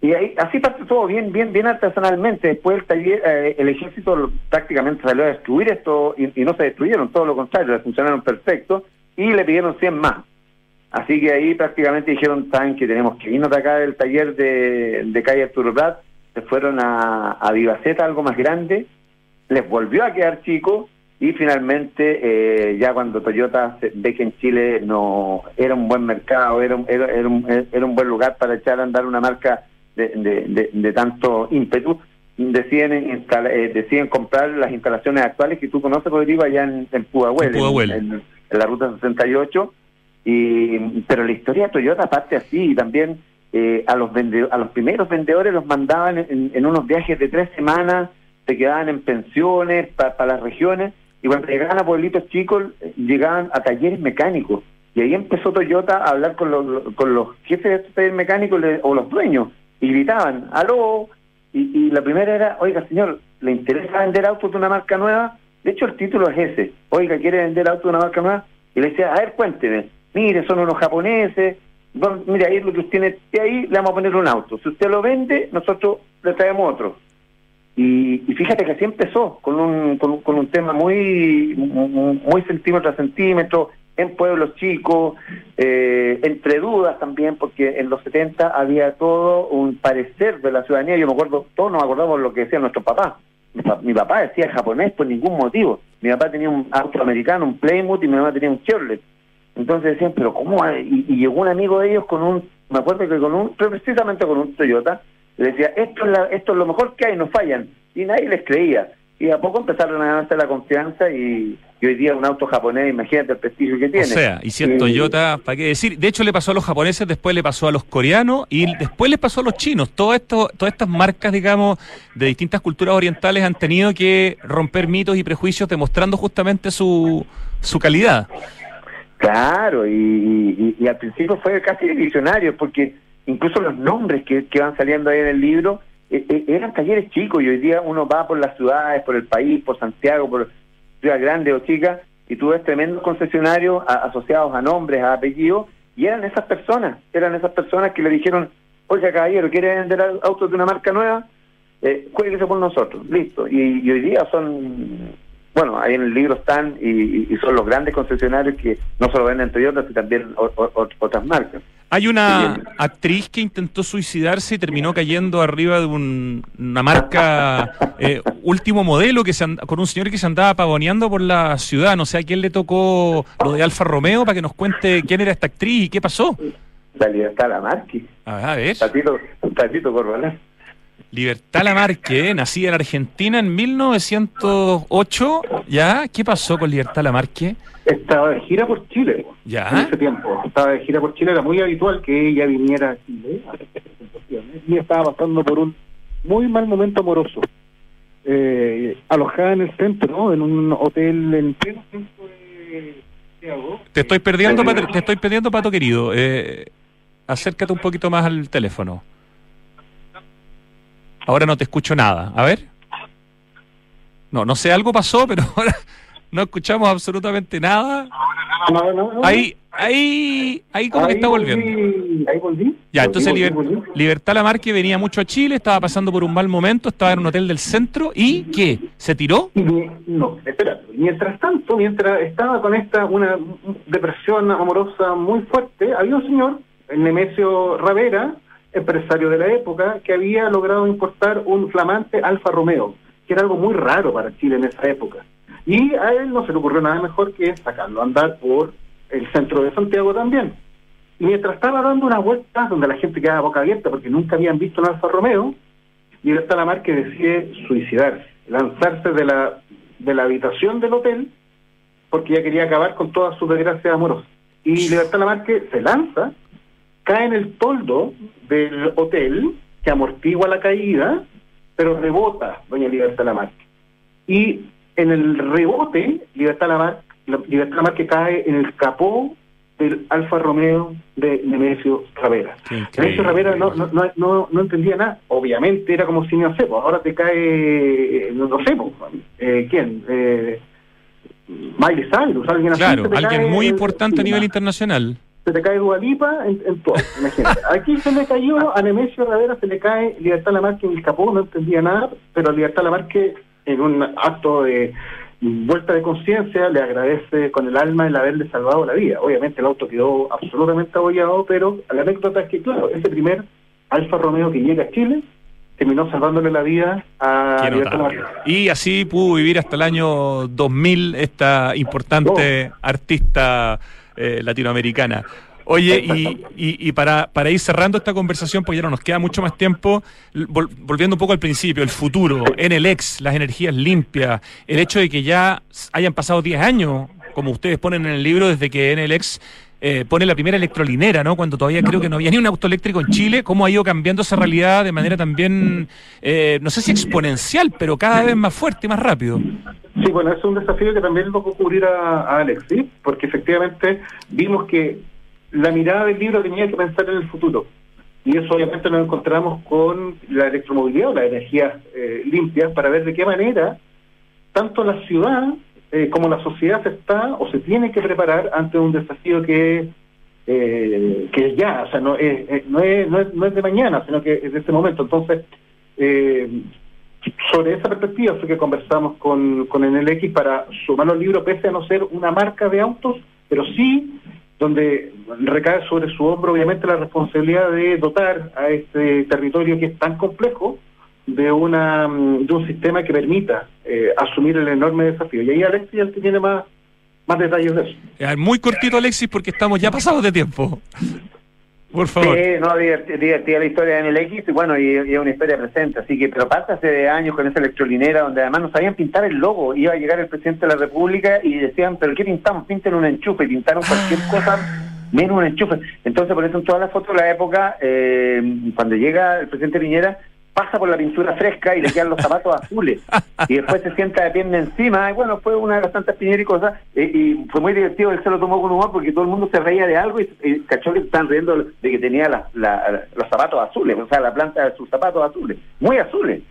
Y ahí, así parte todo bien, bien, bien artesanalmente. Después el taller, eh, el ejército lo- prácticamente salió a destruir esto y, y no se destruyeron, todo lo contrario, funcionaron perfecto y le pidieron 100 más. Así que ahí prácticamente dijeron, saben que tenemos que irnos de acá del taller de, de calle Arturo Prat, se fueron a, a Vivaceta, algo más grande, les volvió a quedar chico y finalmente eh, ya cuando Toyota ve que en Chile no era un buen mercado, era un, era, era un, era un buen lugar para echar a andar una marca de, de, de- de tanto ímpetu, deciden, instala- eh, deciden comprar las instalaciones actuales que tú conoces, Rodrigo, allá en, en Pudahuel, En en- en la ruta 68, y, pero la historia de Toyota parte así y también eh, a los a los primeros vendedores los mandaban en, unos viajes de tres semanas, se quedaban en pensiones para las regiones y cuando llegaban a pueblitos chicos llegaban a talleres mecánicos. Y ahí empezó Toyota a hablar con los, con los jefes de estos talleres mecánicos o los dueños y gritaban, aló, y, y la primera era, oiga señor, ¿le interesa vender autos de una marca nueva? De hecho el título es ese, oiga, ¿quiere vender autos de una marca nueva? Y le decía, a ver, cuénteme, mire, son unos japoneses, bueno, mire, ahí lo que usted tiene ahí, le vamos a poner un auto. Si usted lo vende, nosotros le traemos otro. Y, y fíjate que así empezó, con un, con, un- con un tema muy, muy centímetro a centímetro, en pueblos chicos, eh, entre dudas también, porque en los 70 había todo un parecer de la ciudadanía. Yo me acuerdo, todos nos acordamos lo que decían nuestros papás. Mi, pa- mi papá decía japonés por ningún motivo. Mi papá tenía un auto americano, un Plymouth, y mi mamá tenía un Chevrolet. Entonces decían, pero ¿cómo? hay? Y, y llegó un amigo de ellos con un, me acuerdo que con un, precisamente con un Toyota, le decía, esto es, la, esto es lo mejor que hay, no fallan. Y nadie les creía. Y a poco empezaron a ganarse la confianza y, y hoy día un auto japonés, imagínate el prestigio que O tiene. sea, y si Eh, Toyota, ¿para qué decir? De hecho, le pasó a los japoneses, después le pasó a los coreanos y después le pasó a los chinos. Todo esto, todas estas marcas, digamos, de distintas culturas orientales han tenido que romper mitos y prejuicios demostrando justamente su, su calidad. Claro, y, y- al principio fue casi visionario, porque incluso los nombres que, van saliendo ahí en el libro eh, eh, eran talleres chicos, y hoy día uno va por las ciudades, por el país, por Santiago, por ciudad grande o chica, y tú ves tremendos concesionarios asociados a nombres, a apellidos, y eran esas personas, eran esas personas que le dijeron, oiga caballero, ¿quiere vender au- autos de una marca nueva? Eh, por nosotros, listo. Y hoy día son bueno, ahí en el libro están y, y son los grandes concesionarios que no solo venden Toyota, sino también o- o- otras marcas. Hay una actriz que intentó suicidarse y terminó cayendo arriba de un- una marca <laughs> eh, último modelo que se and- con un señor que se andaba pavoneando por la ciudad. No sé a quién le tocó lo de Alfa Romeo para que nos cuente quién era esta actriz y qué pasó. La libertad la marca, A ver, Tatito, Tatito Corbalán. Libertad Lamarque, nacida en Argentina en 1908. ¿Ya? ¿Qué pasó con Libertad Lamarque? Estaba de gira por Chile Ya. en ese tiempo. Estaba de gira por Chile, era muy habitual que ella viniera a Chile a hacer presentaciones y estaba pasando por un muy mal momento amoroso. Eh, alojada en el centro, en un hotel en pleno centro de Santiago. Te estoy perdiendo, Pat- te estoy perdiendo, Pato querido. Eh, acércate un poquito más al teléfono. Ahora no te escucho nada. A ver. No, no sé, algo pasó, pero <laughs> ahora no escuchamos absolutamente nada. No, no, no. Ahí, ahí, ahí como que está volviendo. volví, Ahí volví. Ya, Volví, entonces volví, Liber-. Libertad Lamarque venía mucho a Chile, estaba pasando por un mal momento, estaba en un hotel del centro y ¿qué? ¿Se tiró? No, espera. Mientras tanto, mientras estaba con esta una depresión amorosa muy fuerte, había un señor, el Nemesio Ravera, empresario de la época, que había logrado importar un flamante Alfa Romeo, que era algo muy raro para Chile en esa época. Y a él no se le ocurrió nada mejor que sacarlo a andar por el centro de Santiago también. Y mientras estaba dando unas vueltas donde la gente quedaba boca abierta porque nunca habían visto un Alfa Romeo, Libertad Lamarque decide suicidarse, lanzarse de la, de la habitación del hotel porque ya quería acabar con todas sus desgracias amorosas. Y Libertad Lamarque se lanza, cae en el toldo del hotel, que amortigua la caída, pero rebota doña Libertad Lamarque. Y en el rebote, Libertad Lamarque, la- Libertad Lamarque cae en el capó del Alfa Romeo de Nemesio Ravera. Nemesio Ravera no, no, no, no, entendía nada. Obviamente era como si no sé, ahora te cae, no, sé, pues, eh, ¿quién? Eh, Miley Cyrus, alguien así. Claro, alguien muy importante a nivel internacional. Se te cae Dualipa en, en todo, imagínate. Aquí se le cayó a Nemesio Ravera, se le cae Libertad Lamarque en el capó, no entendía nada, pero Libertad Lamarque, en un acto de vuelta de conciencia, le agradece con el alma el haberle salvado la vida. Obviamente el auto quedó absolutamente abollado, pero la anécdota es que, claro, ese primer Alfa Romeo que llega a Chile terminó salvándole la vida a Libertad. Lamarque. Y así pudo vivir hasta el año 2000 esta importante artista eh, latinoamericana. Oye, y, y- y para, para ir cerrando esta conversación, porque ya no nos queda mucho más tiempo, volviendo un poco al principio, el futuro, en el ex, las energías limpias, el hecho de que ya hayan pasado 10 años, como ustedes ponen en el libro, desde que en el ex eh, pone la primera electrolinera, ¿no? Cuando todavía creo que no había ni un auto eléctrico en Chile, cómo ha ido cambiando esa realidad de manera también, eh, no sé si exponencial, pero cada vez más fuerte y más rápido. Sí, bueno, es un desafío que también lo cubrir a, a Alex. Porque efectivamente vimos que la mirada del libro tenía que pensar en el futuro. Y eso obviamente nos encontramos con la electromovilidad o las energías eh, limpias para ver de qué manera tanto la ciudad eh, como la sociedad se está o se tiene que preparar ante un desafío que eh, que ya, o sea, no es, eh, no, es, no, es, no es de mañana, sino que es de este momento. Entonces, eh, sobre esa perspectiva fue que conversamos con, con NLX para sumar los libros, pese a no ser una marca de autos, pero sí donde recae sobre su hombro obviamente la responsabilidad de dotar a este territorio que es tan complejo de una de un sistema que permita eh, asumir el enorme desafío. Y ahí Alexis que tiene más, más detalles de eso. Muy cortito, Alexis, porque estamos ya pasados de tiempo. Por favor. Sí, no, divertida, la historia de NLX y bueno, y, y es una historia presente, así que, pero pasa hace años con esa electrolinera donde además no sabían pintar el logo, iba a llegar el presidente de la República y decían, pero ¿qué pintamos? Pinten un enchufe, y pintaron cualquier cosa menos un enchufe. Entonces, por eso en todas las fotos de la época, eh, cuando llega el presidente Piñera, pasa por la pintura fresca y le quedan los zapatos azules. Y después se sienta de pierna encima. Y bueno, fue una de las tantas piñeras y cosas. eh, y fue muy divertido. Él se lo tomó con humor porque todo el mundo se reía de algo y, y cachó que riendo de que tenía la- la- los zapatos azules, o sea, la planta de sus zapatos azules, muy azules.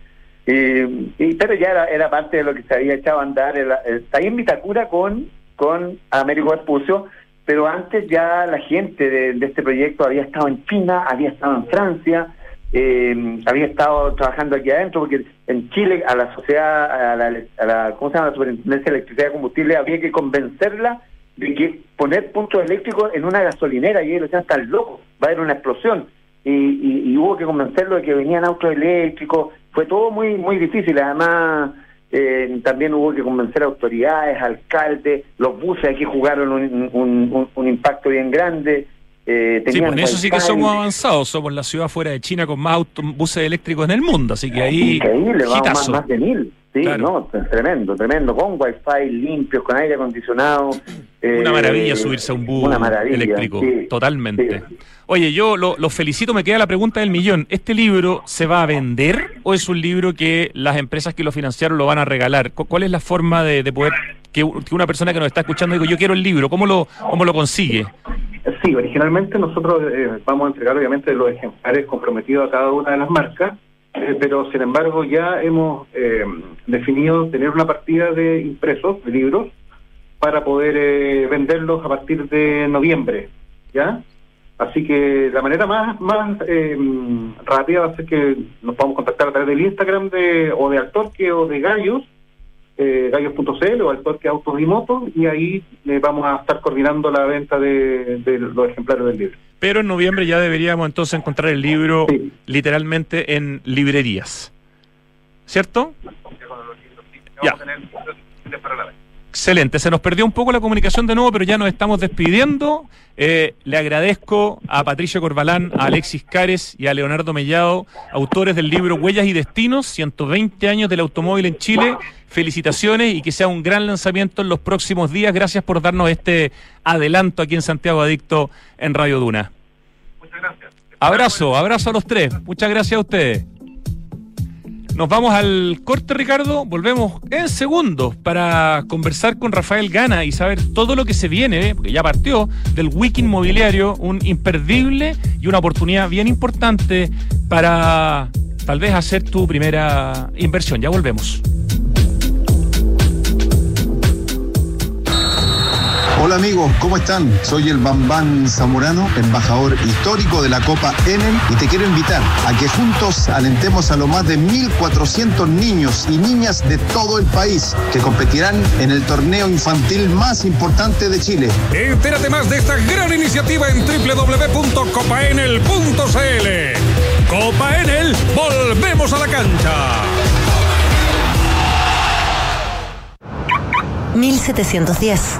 Y, y- pero ya era, era parte de lo que se había echado a andar. Está ahí en Vitacura con, con Américo Vespucio, pero antes ya la gente de, de este proyecto había estado en China, había estado en Francia, eh, había estado trabajando aquí adentro, porque en Chile a la sociedad, a la, a la ¿cómo se llama? La Superintendencia de Electricidad y Combustible, había que convencerla de que poner puntos eléctricos en una gasolinera, y ellos decían, están locos, va a haber una explosión. Y, y, y hubo que convencerlo de que venían autos eléctricos, fue todo muy muy difícil, además eh, también hubo que convencer a autoridades, alcaldes, los buses aquí jugaron un, impacto bien grande. Eh, Sí, en eso sí que somos avanzados. Somos la ciudad fuera de China con más autobuses eléctricos en el mundo. Así que ahí. Increíble, vamos más, más de mil. Sí, Claro. no, tremendo, tremendo, con wifi limpios, con aire acondicionado. Una eh, maravilla subirse a un bus una eléctrico. sí, Totalmente. sí. Oye, yo lo, lo felicito. Me queda la pregunta del millón. ¿Este libro se va a vender o es un libro que las empresas que lo financiaron lo van a regalar? ¿Cu- ¿Cuál es la forma de, de poder que, que una persona que nos está escuchando diga, yo quiero el libro? ¿Cómo lo, cómo lo consigue? Sí, originalmente nosotros eh, vamos a entregar obviamente los ejemplares comprometidos a cada una de las marcas, eh, pero sin embargo ya hemos eh, definido tener una partida de impresos, de libros, para poder eh, venderlos a partir de noviembre, ¿ya? Así que la manera más más eh, rápida va a ser que nos podamos contactar a través del Instagram de o de Altorque o de Gallos, eh, gallos.cl o Altorque Autos y Motos, y ahí eh, vamos a estar coordinando la venta de, de los ejemplares del libro. Pero en noviembre ya deberíamos entonces encontrar el libro Sí. literalmente en librerías. ¿Cierto? Ya. Excelente, se nos perdió un poco la comunicación de nuevo, pero ya nos estamos despidiendo. Eh, le agradezco a Patricio Corbalán, a Alexis Cares y a Leonardo Mellado, autores del libro Huellas y Destinos, 120 años del automóvil en Chile. Felicitaciones y que sea un gran lanzamiento en los próximos días. Gracias por darnos este adelanto aquí en Santiago Adicto en Radio Duna. Muchas gracias. Abrazo, abrazo a los tres. Muchas gracias a ustedes. Nos vamos al corte, Ricardo. Volvemos en segundos para conversar con Rafael Gana y saber todo lo que se viene, porque ya partió, del Wiki Inmobiliario, un imperdible y una oportunidad bien importante para tal vez hacer tu primera inversión. Ya volvemos. Hola amigos, ¿cómo están? Soy el Bambán Zamorano, embajador histórico de la Copa Enel y te quiero invitar a que juntos alentemos a lo más de 1.400 niños y niñas de todo el país que competirán en el torneo infantil más importante de Chile. Entérate más de esta gran iniciativa en www.copaenel.cl. Copa Enel, volvemos a la cancha. 1710,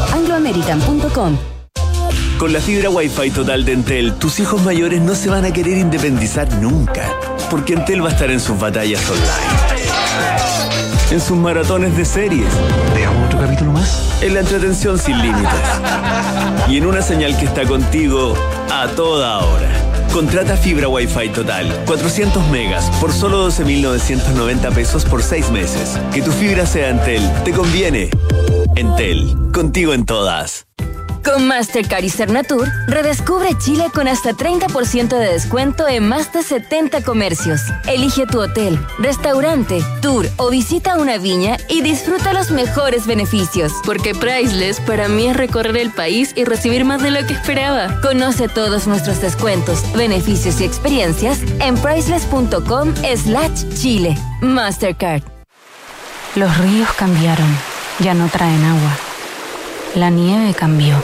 chile.angloamerican.com. Con la fibra Wi-Fi total de Entel, tus hijos mayores no se van a querer independizar nunca, porque Entel va a estar en sus batallas online, en sus maratones de series. ¿Veamos otro capítulo más? En la entretención sin límites. Y en una señal que está contigo a toda hora. Contrata fibra Wi-Fi total, 400 megas, por solo 12.990 pesos por 6 meses. Que tu fibra sea Entel, te conviene. Entel, contigo en todas. Con Mastercard y Cernatur, redescubre Chile con hasta 30% de descuento en más de 70 comercios. Elige tu hotel, restaurante, tour o visita una viña y disfruta los mejores beneficios. Porque Priceless para mí es recorrer el país y recibir más de lo que esperaba. Conoce todos nuestros descuentos, beneficios y experiencias en priceless.com slash Chile. Mastercard. Los ríos cambiaron, ya no traen agua. La nieve cambió,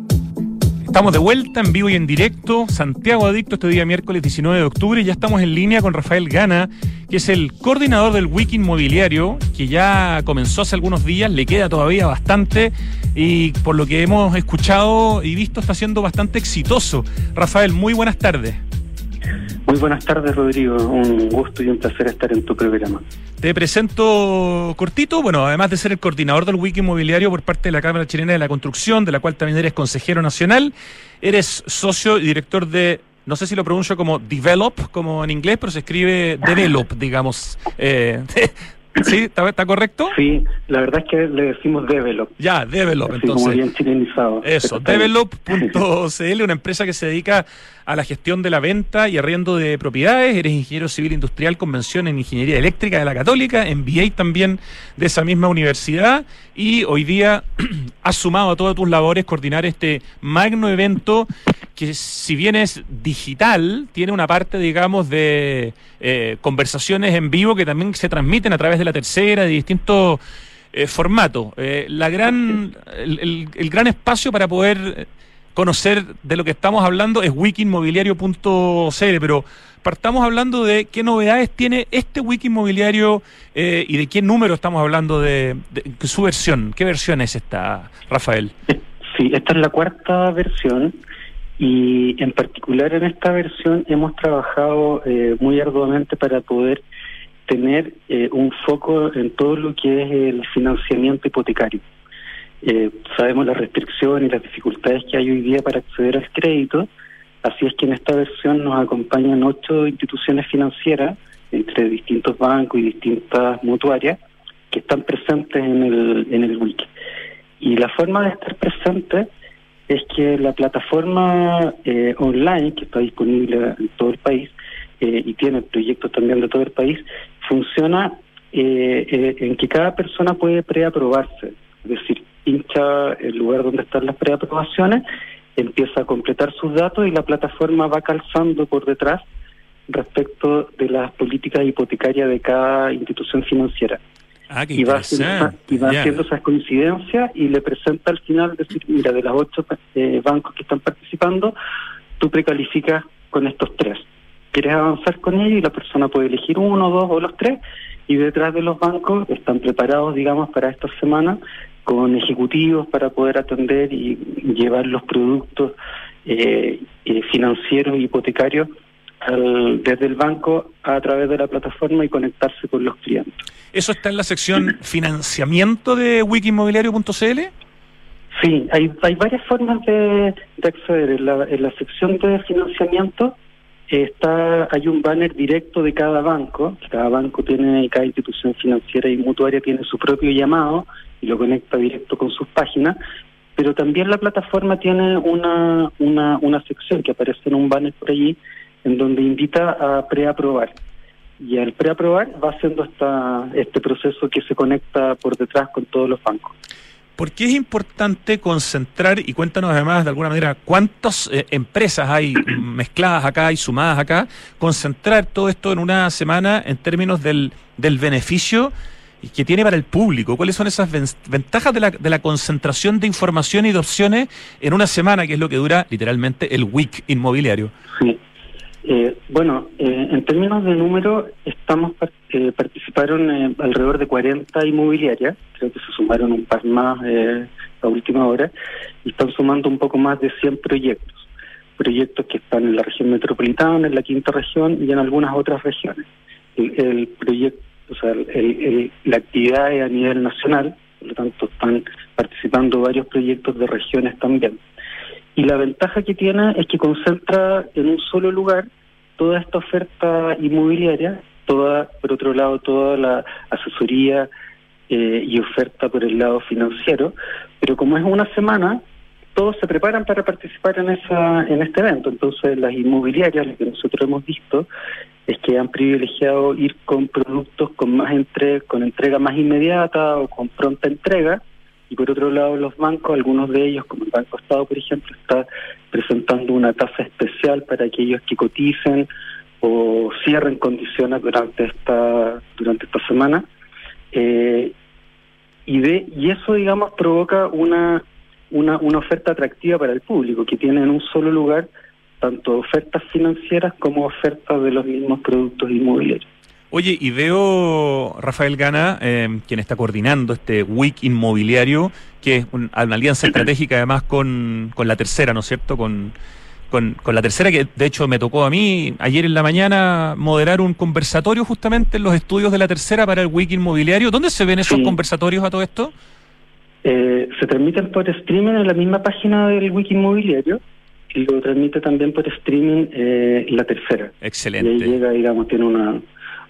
Estamos de vuelta en vivo y en directo. Santiago Adicto este día miércoles 19 de octubre. Ya estamos en línea con Rafael Gana, que es el coordinador del Wiki Inmobiliario, que ya comenzó hace algunos días, le queda todavía bastante y por lo que hemos escuchado y visto está siendo bastante exitoso. Rafael, muy buenas tardes. Muy buenas tardes, Rodrigo. Un gusto y un placer estar en tu programa. Te presento cortito, bueno, además de ser el coordinador del Wiki Inmobiliario por parte de la Cámara Chilena de la Construcción, de la cual también eres consejero nacional, eres socio y director de, no sé si lo pronuncio como Develop, como en inglés, pero se escribe Develop, <laughs> digamos, eh, <laughs> ¿Sí? ¿Está, está correcto? Sí, la verdad es que le decimos develop. Ya, develop, Así entonces. como bien chilenizado. Eso, develop.cl, <laughs> una empresa que se dedica a la gestión de la venta y arriendo de propiedades. Eres ingeniero civil industrial con mención en ingeniería eléctrica de la Católica, MBA también de esa misma universidad. Y hoy día <clears throat> has sumado a todas tus labores coordinar este magno evento que, si bien es digital, tiene una parte, digamos, de eh, conversaciones en vivo que también se transmiten a través de la tercera, de distintos eh, formatos. Eh, la gran, el, el- gran espacio para poder conocer de lo que estamos hablando es wikiinmobiliario.cl, pero partamos hablando de qué novedades tiene este wiki inmobiliario eh, y de qué número estamos hablando de, de su versión. ¿Qué versión es esta, Rafael? Sí, esta es la cuarta versión y en particular en esta versión hemos trabajado eh, muy arduamente para poder tener eh, un foco en todo lo que es el financiamiento hipotecario. Eh, sabemos las restricciones y las dificultades que hay hoy día para acceder al crédito, así es que en esta versión nos acompañan ocho instituciones financieras entre distintos bancos y distintas mutuarias que están presentes en el, en el wiki. Y la forma de estar presente es que la plataforma eh, online, que está disponible en todo el país eh, y tiene proyectos también de todo el país, funciona eh, eh, en que cada persona puede preaprobarse. Es decir, hincha el lugar donde están las preaprobaciones, empieza a completar sus datos y la plataforma va calzando por detrás respecto de las políticas hipotecarias de cada institución financiera. Ah, y va, haciendo, y va haciendo esas coincidencias y le presenta al final, decir, mira, de las ocho eh, bancos que están participando, tú precalificas con estos tres. Quieres avanzar con ellos y la persona puede elegir uno, dos o los tres y detrás de los bancos están preparados, digamos, para esta semana con ejecutivos para poder atender y llevar los productos eh, eh, financieros hipotecarios al- desde el banco a través de la plataforma y conectarse con los clientes. ¿Eso está en la sección financiamiento de wikiinmobiliario.cl? Sí, hay, hay varias formas de, de acceder. En la, en la sección de financiamiento eh, está hay un banner directo de cada banco. Cada banco tiene, cada institución financiera y mutuaria tiene su propio llamado y lo conecta directo con sus páginas. Pero también la plataforma tiene una, una, una sección que aparece en un banner por allí en donde invita a preaprobar. Y al preaprobar va haciendo esta, este proceso que se conecta por detrás con todos los bancos. ¿Por qué es importante concentrar, y cuéntanos además de alguna manera, cuántas eh, empresas hay mezcladas acá y sumadas acá, concentrar todo esto en una semana en términos del, del beneficio que tiene para el público? ¿Cuáles son esas ven- ventajas de la, de la concentración de información y de opciones en una semana, que es lo que dura literalmente el week inmobiliario? Sí. Eh, bueno, eh, en términos de número, estamos eh, participaron eh, alrededor de 40 inmobiliarias, creo que se sumaron un par más a última hora, y están sumando un poco más de 100 proyectos. Proyectos que están en la región metropolitana, en la quinta región y en algunas otras regiones. El, el proyecto, o sea, el- la actividad es a nivel nacional, por lo tanto están participando varios proyectos de regiones también. Y la ventaja que tiene es que concentra en un solo lugar toda esta oferta inmobiliaria, toda, por otro lado, toda la asesoría eh, y oferta por el lado financiero, pero como es una semana, todos se preparan para participar en esa en este evento. Entonces, las inmobiliarias, lo que nosotros hemos visto, es que han privilegiado ir con productos con más entre, con entrega más inmediata o con pronta entrega, y por otro lado los bancos, algunos de ellos, como el Banco Estado, por ejemplo, está presentando una tasa especial para aquellos que coticen o cierren condiciones durante esta durante esta semana. Eh, y de y eso, digamos, provoca una, una, una oferta atractiva para el público, que tiene en un solo lugar tanto ofertas financieras como ofertas de los mismos productos inmobiliarios. Oye, y veo Rafael Gana, eh, quien está coordinando este week inmobiliario, que es un- una alianza estratégica además con, con la tercera, ¿no es cierto? Con, con, con la tercera, que de hecho me tocó a mí ayer en la mañana moderar un conversatorio justamente en los estudios de la tercera para el week inmobiliario. ¿Dónde se ven esos Sí. conversatorios a todo esto? Eh, se transmiten por streaming en la misma página del Wiki Inmobiliario y lo transmite también por streaming eh, la tercera. Excelente. Y ahí llega, digamos, tiene una,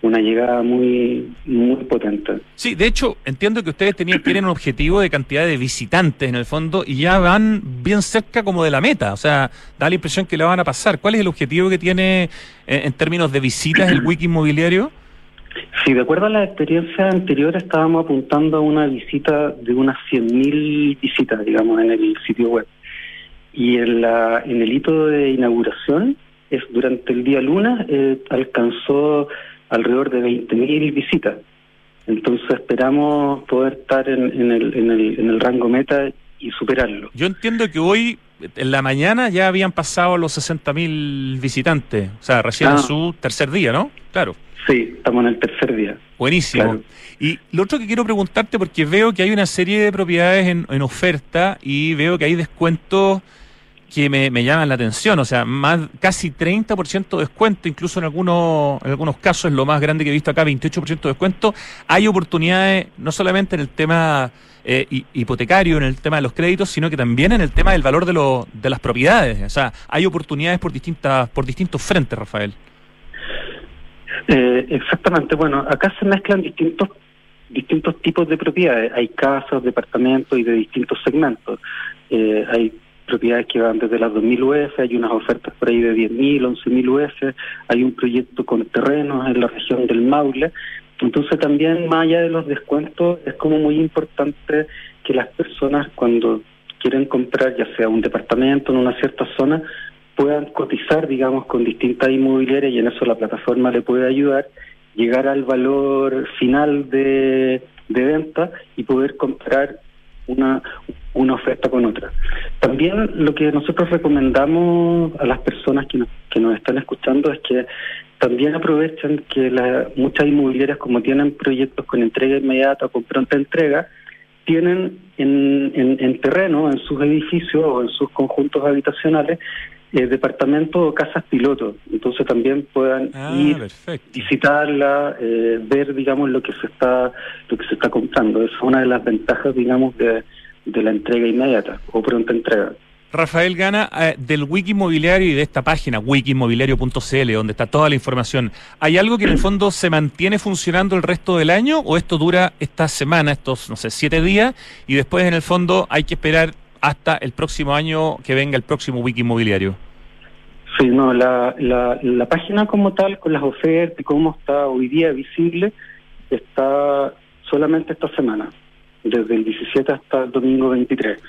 una llegada muy muy potente. Sí, de hecho, entiendo que ustedes tenían, <clears throat> tienen un objetivo de cantidad de visitantes en el fondo y ya van bien cerca como de la meta. O sea, da la impresión que la van a pasar. ¿Cuál es el objetivo que tiene eh, en términos de visitas el <clears throat> wiki inmobiliario? Sí, de acuerdo a la experiencia anterior, estábamos apuntando a una visita de unas 100.000 visitas, digamos, en el sitio web. Y en, la, en el hito de inauguración, es durante el día luna, eh, alcanzó alrededor de 20.000 visitas. Entonces esperamos poder estar en, en, el, en, el, en el rango meta y superarlo. Yo entiendo que hoy, en la mañana, ya habían pasado los 60.000 visitantes. O sea, recién Ah. en su tercer día, ¿no? Claro. Sí, estamos en el tercer día. Buenísimo. Claro. Y lo otro que quiero preguntarte, porque veo que hay una serie de propiedades en, en oferta y veo que hay descuentos que me, me llaman la atención, o sea, más casi 30% de descuento, incluso en algunos, en algunos casos, es lo más grande que he visto acá, 28% de descuento. Hay oportunidades no solamente en el tema eh, hi- hipotecario, en el tema de los créditos, sino que también en el tema del valor de, lo- de las propiedades. O sea, hay oportunidades por distintas, por distintos frentes, Rafael. Eh, exactamente, bueno, acá se mezclan distintos distintos tipos de propiedades. Hay casas, departamentos y de distintos segmentos. Eh, hay propiedades que van desde las 2.000 UF, hay unas ofertas por ahí de 10.000, 11.000 UF, hay un proyecto con terrenos en la región del Maule. Entonces también, más allá de los descuentos, es como muy importante que las personas cuando quieren comprar ya sea un departamento en una cierta zona, puedan cotizar, digamos, con distintas inmobiliarias y en eso la plataforma le puede ayudar, llegar al valor final de, de venta y poder comprar una, una oferta con otra. También lo que nosotros recomendamos a las personas que nos, que nos están escuchando es que también aprovechen que la- muchas inmobiliarias como tienen proyectos con entrega inmediata o con pronta entrega, tienen en, en, en terreno, en sus edificios o en sus conjuntos habitacionales, eh, departamentos o casas piloto. Entonces también puedan Ah, ir perfecto. visitarla, eh, ver, digamos, lo que se está lo que se está comprando. Esa es una de las ventajas, digamos, de, de la entrega inmediata o pronta entrega. Rafael Gana, eh, del Wiki Inmobiliario y de esta página, wikiinmobiliario.cl, donde está toda la información, ¿hay algo que en el fondo se mantiene funcionando el resto del año o esto dura esta semana, estos, no sé, siete días, y después en el fondo hay que esperar hasta el próximo año que venga el próximo Wiki Inmobiliario? Sí, no, la, la, la página como tal, con las ofertas y cómo está hoy día visible, está solamente esta semana, desde el 17 hasta el domingo 23.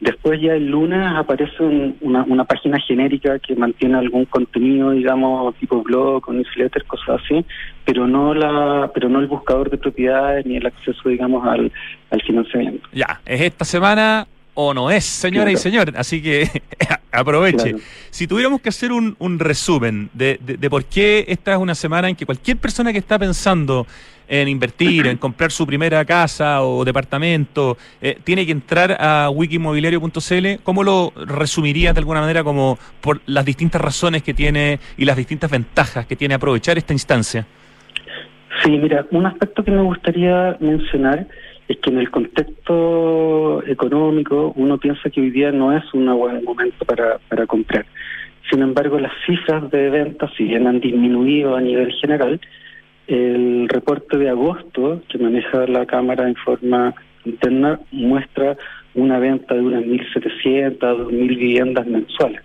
Después ya el lunes aparece un- una, una página genérica que mantiene algún contenido, digamos, tipo blog o newsletter, cosas así, pero no la, pero no el buscador de propiedades ni el acceso, digamos, al, al financiamiento. Ya, ¿es esta semana o no es, señora y señor? Así que <laughs> aproveche. Claro. Si tuviéramos que hacer un, un resumen de, de- de por qué esta es una semana en que cualquier persona que está pensando en invertir, en comprar su primera casa o departamento, eh, tiene que entrar a wikimobiliario.cl, ¿cómo lo resumirías de alguna manera como por las distintas razones que tiene y las distintas ventajas que tiene aprovechar esta instancia? Sí, mira, un aspecto que me gustaría mencionar es que en el contexto económico uno piensa que hoy día no es un buen momento para, para comprar. Sin embargo, las cifras de ventas, si bien han disminuido a nivel general, el reporte de agosto que maneja la Cámara en forma interna muestra una venta de unas 1.700 a 2.000 viviendas mensuales.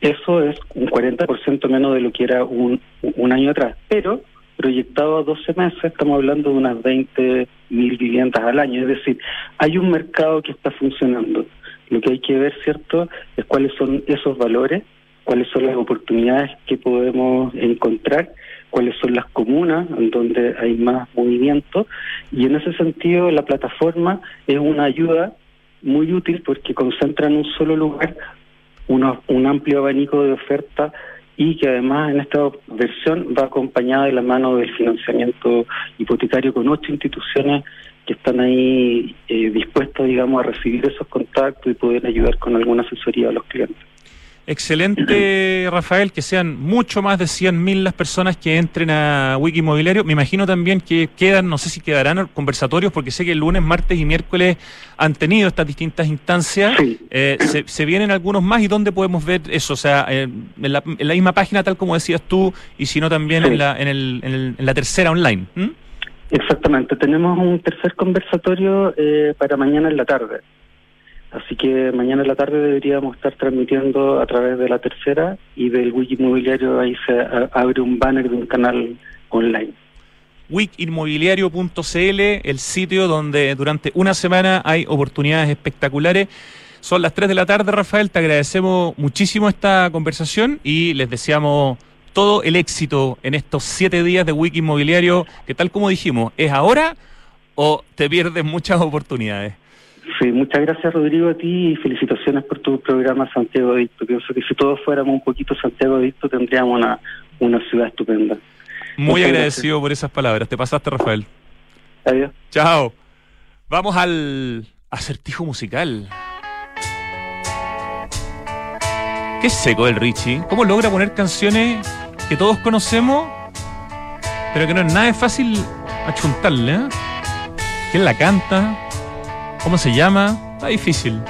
Eso es un 40% menos de lo que era un, un año atrás, pero proyectado a 12 meses estamos hablando de unas 20.000 viviendas al año, es decir, hay un mercado que está funcionando. Lo que hay que ver, ¿cierto?, es cuáles son esos valores, cuáles son las oportunidades que podemos encontrar, cuáles son las comunas en donde hay más movimiento y en ese sentido la plataforma es una ayuda muy útil porque concentra en un solo lugar uno- un amplio abanico de oferta y que además en esta versión va acompañada de la mano del financiamiento hipotecario con ocho instituciones que están ahí eh, dispuestas, digamos, a recibir esos contactos y poder ayudar con alguna asesoría a los clientes. Excelente, Rafael, que sean mucho más de 100.000 las personas que entren a Wiki Inmobiliario. Me imagino también que quedan, no sé si quedarán conversatorios, porque sé que el lunes, martes y miércoles han tenido estas distintas instancias. Eh, se, vienen algunos más y dónde podemos ver eso? O sea, en, la, misma página, tal como decías tú, y si no también en, la, en, el, en, la tercera online. Exactamente. Tenemos un tercer conversatorio eh, para mañana en la tarde. Así que mañana en la tarde deberíamos estar transmitiendo a través de la tercera y del Wiki Inmobiliario ahí se abre un banner de un canal online. Wikinmobiliario.cl, el sitio donde durante una semana hay oportunidades espectaculares. Son las 3 de la tarde, Rafael. Te agradecemos muchísimo esta conversación y les deseamos todo el éxito en estos siete días de Wiki Inmobiliario, que tal como dijimos, ¿es ahora o te pierdes muchas oportunidades? Sí, muchas gracias Rodrigo a ti y felicitaciones por tu programa Santiago Dicto. Pienso que si todos fuéramos un poquito Santiago Dicto tendríamos una, una ciudad estupenda. Muy agradecido por esas palabras. Te pasaste, Rafael. Adiós. Chao. Vamos al acertijo musical. Qué seco el Richie. ¿Cómo logra poner canciones que todos conocemos, pero que no es nada fácil achuntarle? ¿eh? ¿Quién la canta? ¿Cómo se llama? Está difícil.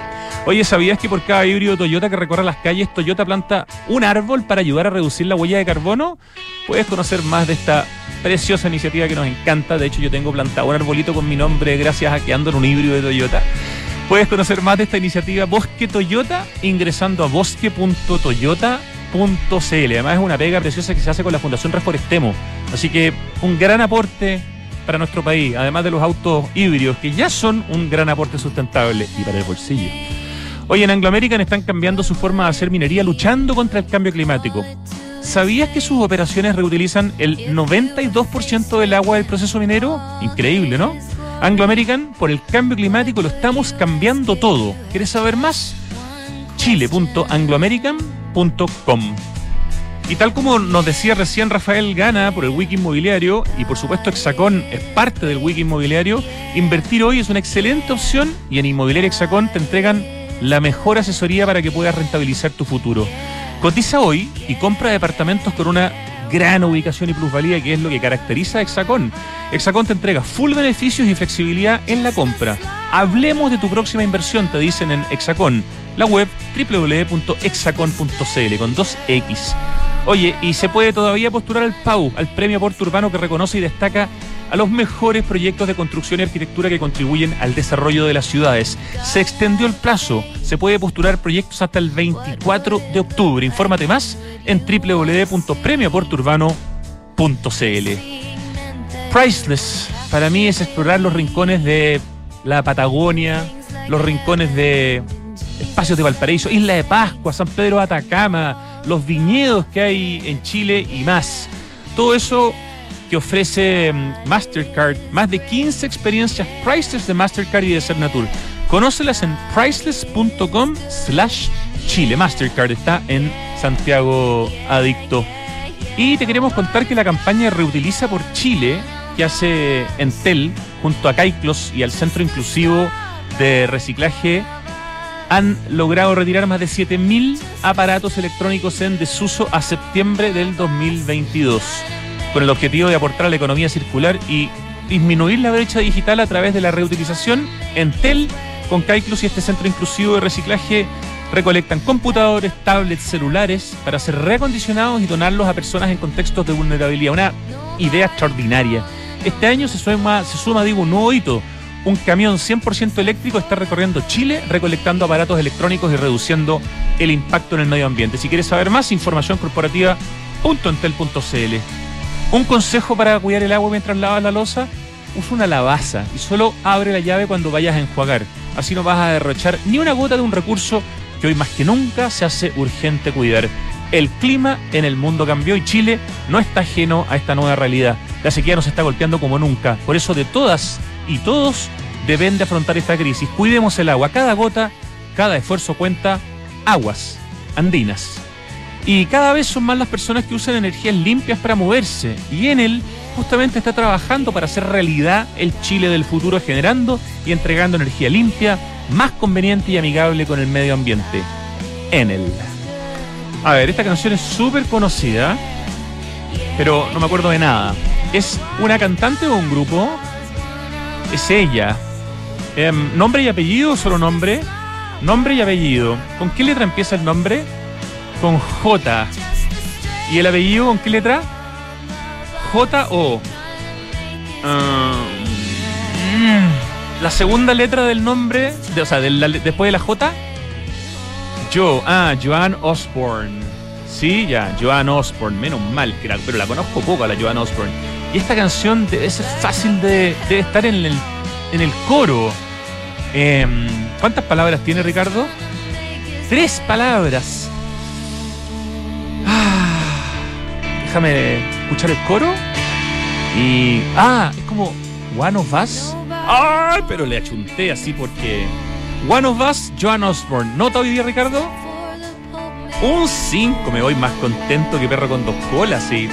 Oye, ¿sabías que por cada híbrido Toyota que recorre las calles, Toyota planta un árbol para ayudar a reducir la huella de carbono? Puedes conocer más de esta preciosa iniciativa que nos encanta. De hecho, yo tengo plantado un arbolito con mi nombre gracias a que ando en un híbrido de Toyota. Puedes conocer más de esta iniciativa Bosque Toyota ingresando a bosque.toyota.cl. Además es una pega preciosa que se hace con la Fundación Reforestemo. Así que un gran aporte para nuestro país, además de los autos híbridos, que ya son un gran aporte sustentable y para el bolsillo. Hoy en Anglo American están cambiando su forma de hacer minería luchando contra el cambio climático. ¿Sabías que sus operaciones reutilizan el 92% del agua del proceso minero? Increíble, ¿no? Anglo American, por el cambio climático lo estamos cambiando todo. ¿Quieres saber más? chile.angloamerican.com y tal como nos decía recién Rafael Gana por el Wiki Inmobiliario, y por supuesto Hexacón es parte del Wiki Inmobiliario, invertir hoy es una excelente opción y en Inmobiliaria Hexacón te entregan la mejor asesoría para que puedas rentabilizar tu futuro. Cotiza hoy y compra departamentos con una gran ubicación y plusvalía que es lo que caracteriza a Hexacón. Hexacón te entrega full beneficios y flexibilidad en la compra. Hablemos de tu próxima inversión, te dicen en Hexacón, la web www.hexacon.cl con 2X. Oye, y se puede todavía postular al PAU, al Premio Porto Urbano que reconoce y destaca a los mejores proyectos de construcción y arquitectura que contribuyen al desarrollo de las ciudades. Se extendió el plazo, se puede postular proyectos hasta el 24 de octubre. Infórmate más en www.premioporturbano.cl. Priceless, para mí es explorar los rincones de la Patagonia, los rincones de espacios de Valparaíso, Isla de Pascua, San Pedro de Atacama, los viñedos que hay en Chile y más. Todo eso que ofrece mm, Mastercard, más de 15 experiencias Priceless de Mastercard y de Cernatur. Conócelas en priceless.com slash Chile. Mastercard está en Santiago Adicto. Y te queremos contar que la campaña Reutiliza por Chile, que hace Entel, junto a Caiclos y al Centro Inclusivo de Reciclaje han logrado retirar más de 7.000 aparatos electrónicos en desuso a septiembre del 2022, con el objetivo de aportar a la economía circular y disminuir la brecha digital a través de la reutilización. Entel, con Caiclus y este centro inclusivo de reciclaje, recolectan computadores, tablets, celulares para ser reacondicionados y donarlos a personas en contextos de vulnerabilidad. Una idea extraordinaria. Este año se suma, se suma digo, un nuevo hito un camión 100% eléctrico está recorriendo Chile recolectando aparatos electrónicos y reduciendo el impacto en el medio ambiente. Si quieres saber más, información corporativa.entel.cl. Un consejo para cuidar el agua mientras lavas la losa, usa una lavaza y solo abre la llave cuando vayas a enjuagar. Así no vas a derrochar ni una gota de un recurso que hoy más que nunca se hace urgente cuidar. El clima en el mundo cambió y Chile no está ajeno a esta nueva realidad. La sequía nos está golpeando como nunca. Por eso de todas y todos deben de afrontar esta crisis. Cuidemos el agua, cada gota, cada esfuerzo cuenta. Aguas andinas. Y cada vez son más las personas que usan energías limpias para moverse. Y en él justamente está trabajando para hacer realidad el Chile del futuro, generando y entregando energía limpia, más conveniente y amigable con el medio ambiente. Enel. A ver, esta canción es súper conocida, pero no me acuerdo de nada. ¿Es una cantante o un grupo? Es ella. Em, ¿Nombre y apellido o solo nombre? Nombre y apellido. ¿Con qué letra empieza el nombre? Con J. ¿Y el apellido con qué letra? J-O. Ah, mm, la segunda letra del nombre, de- o sea, la- después de la J. Yo, ah, Joan Osborne. Sí, ya, Joan Osborne, menos mal, que pero la conozco poco a la Joan Osborne. Esta canción debe ser fácil de, estar en el, en el coro. Em, ¿Cuántas palabras tiene Ricardo? Tres palabras. Ah, déjame escuchar el coro. Y. Ah, es como One of Us. ¡Ay! Pero le achunté así porque. One of Us, Joan Osborne. ¿Nota hoy día, Ricardo? Un 5, me voy más contento que perro con dos colas. Y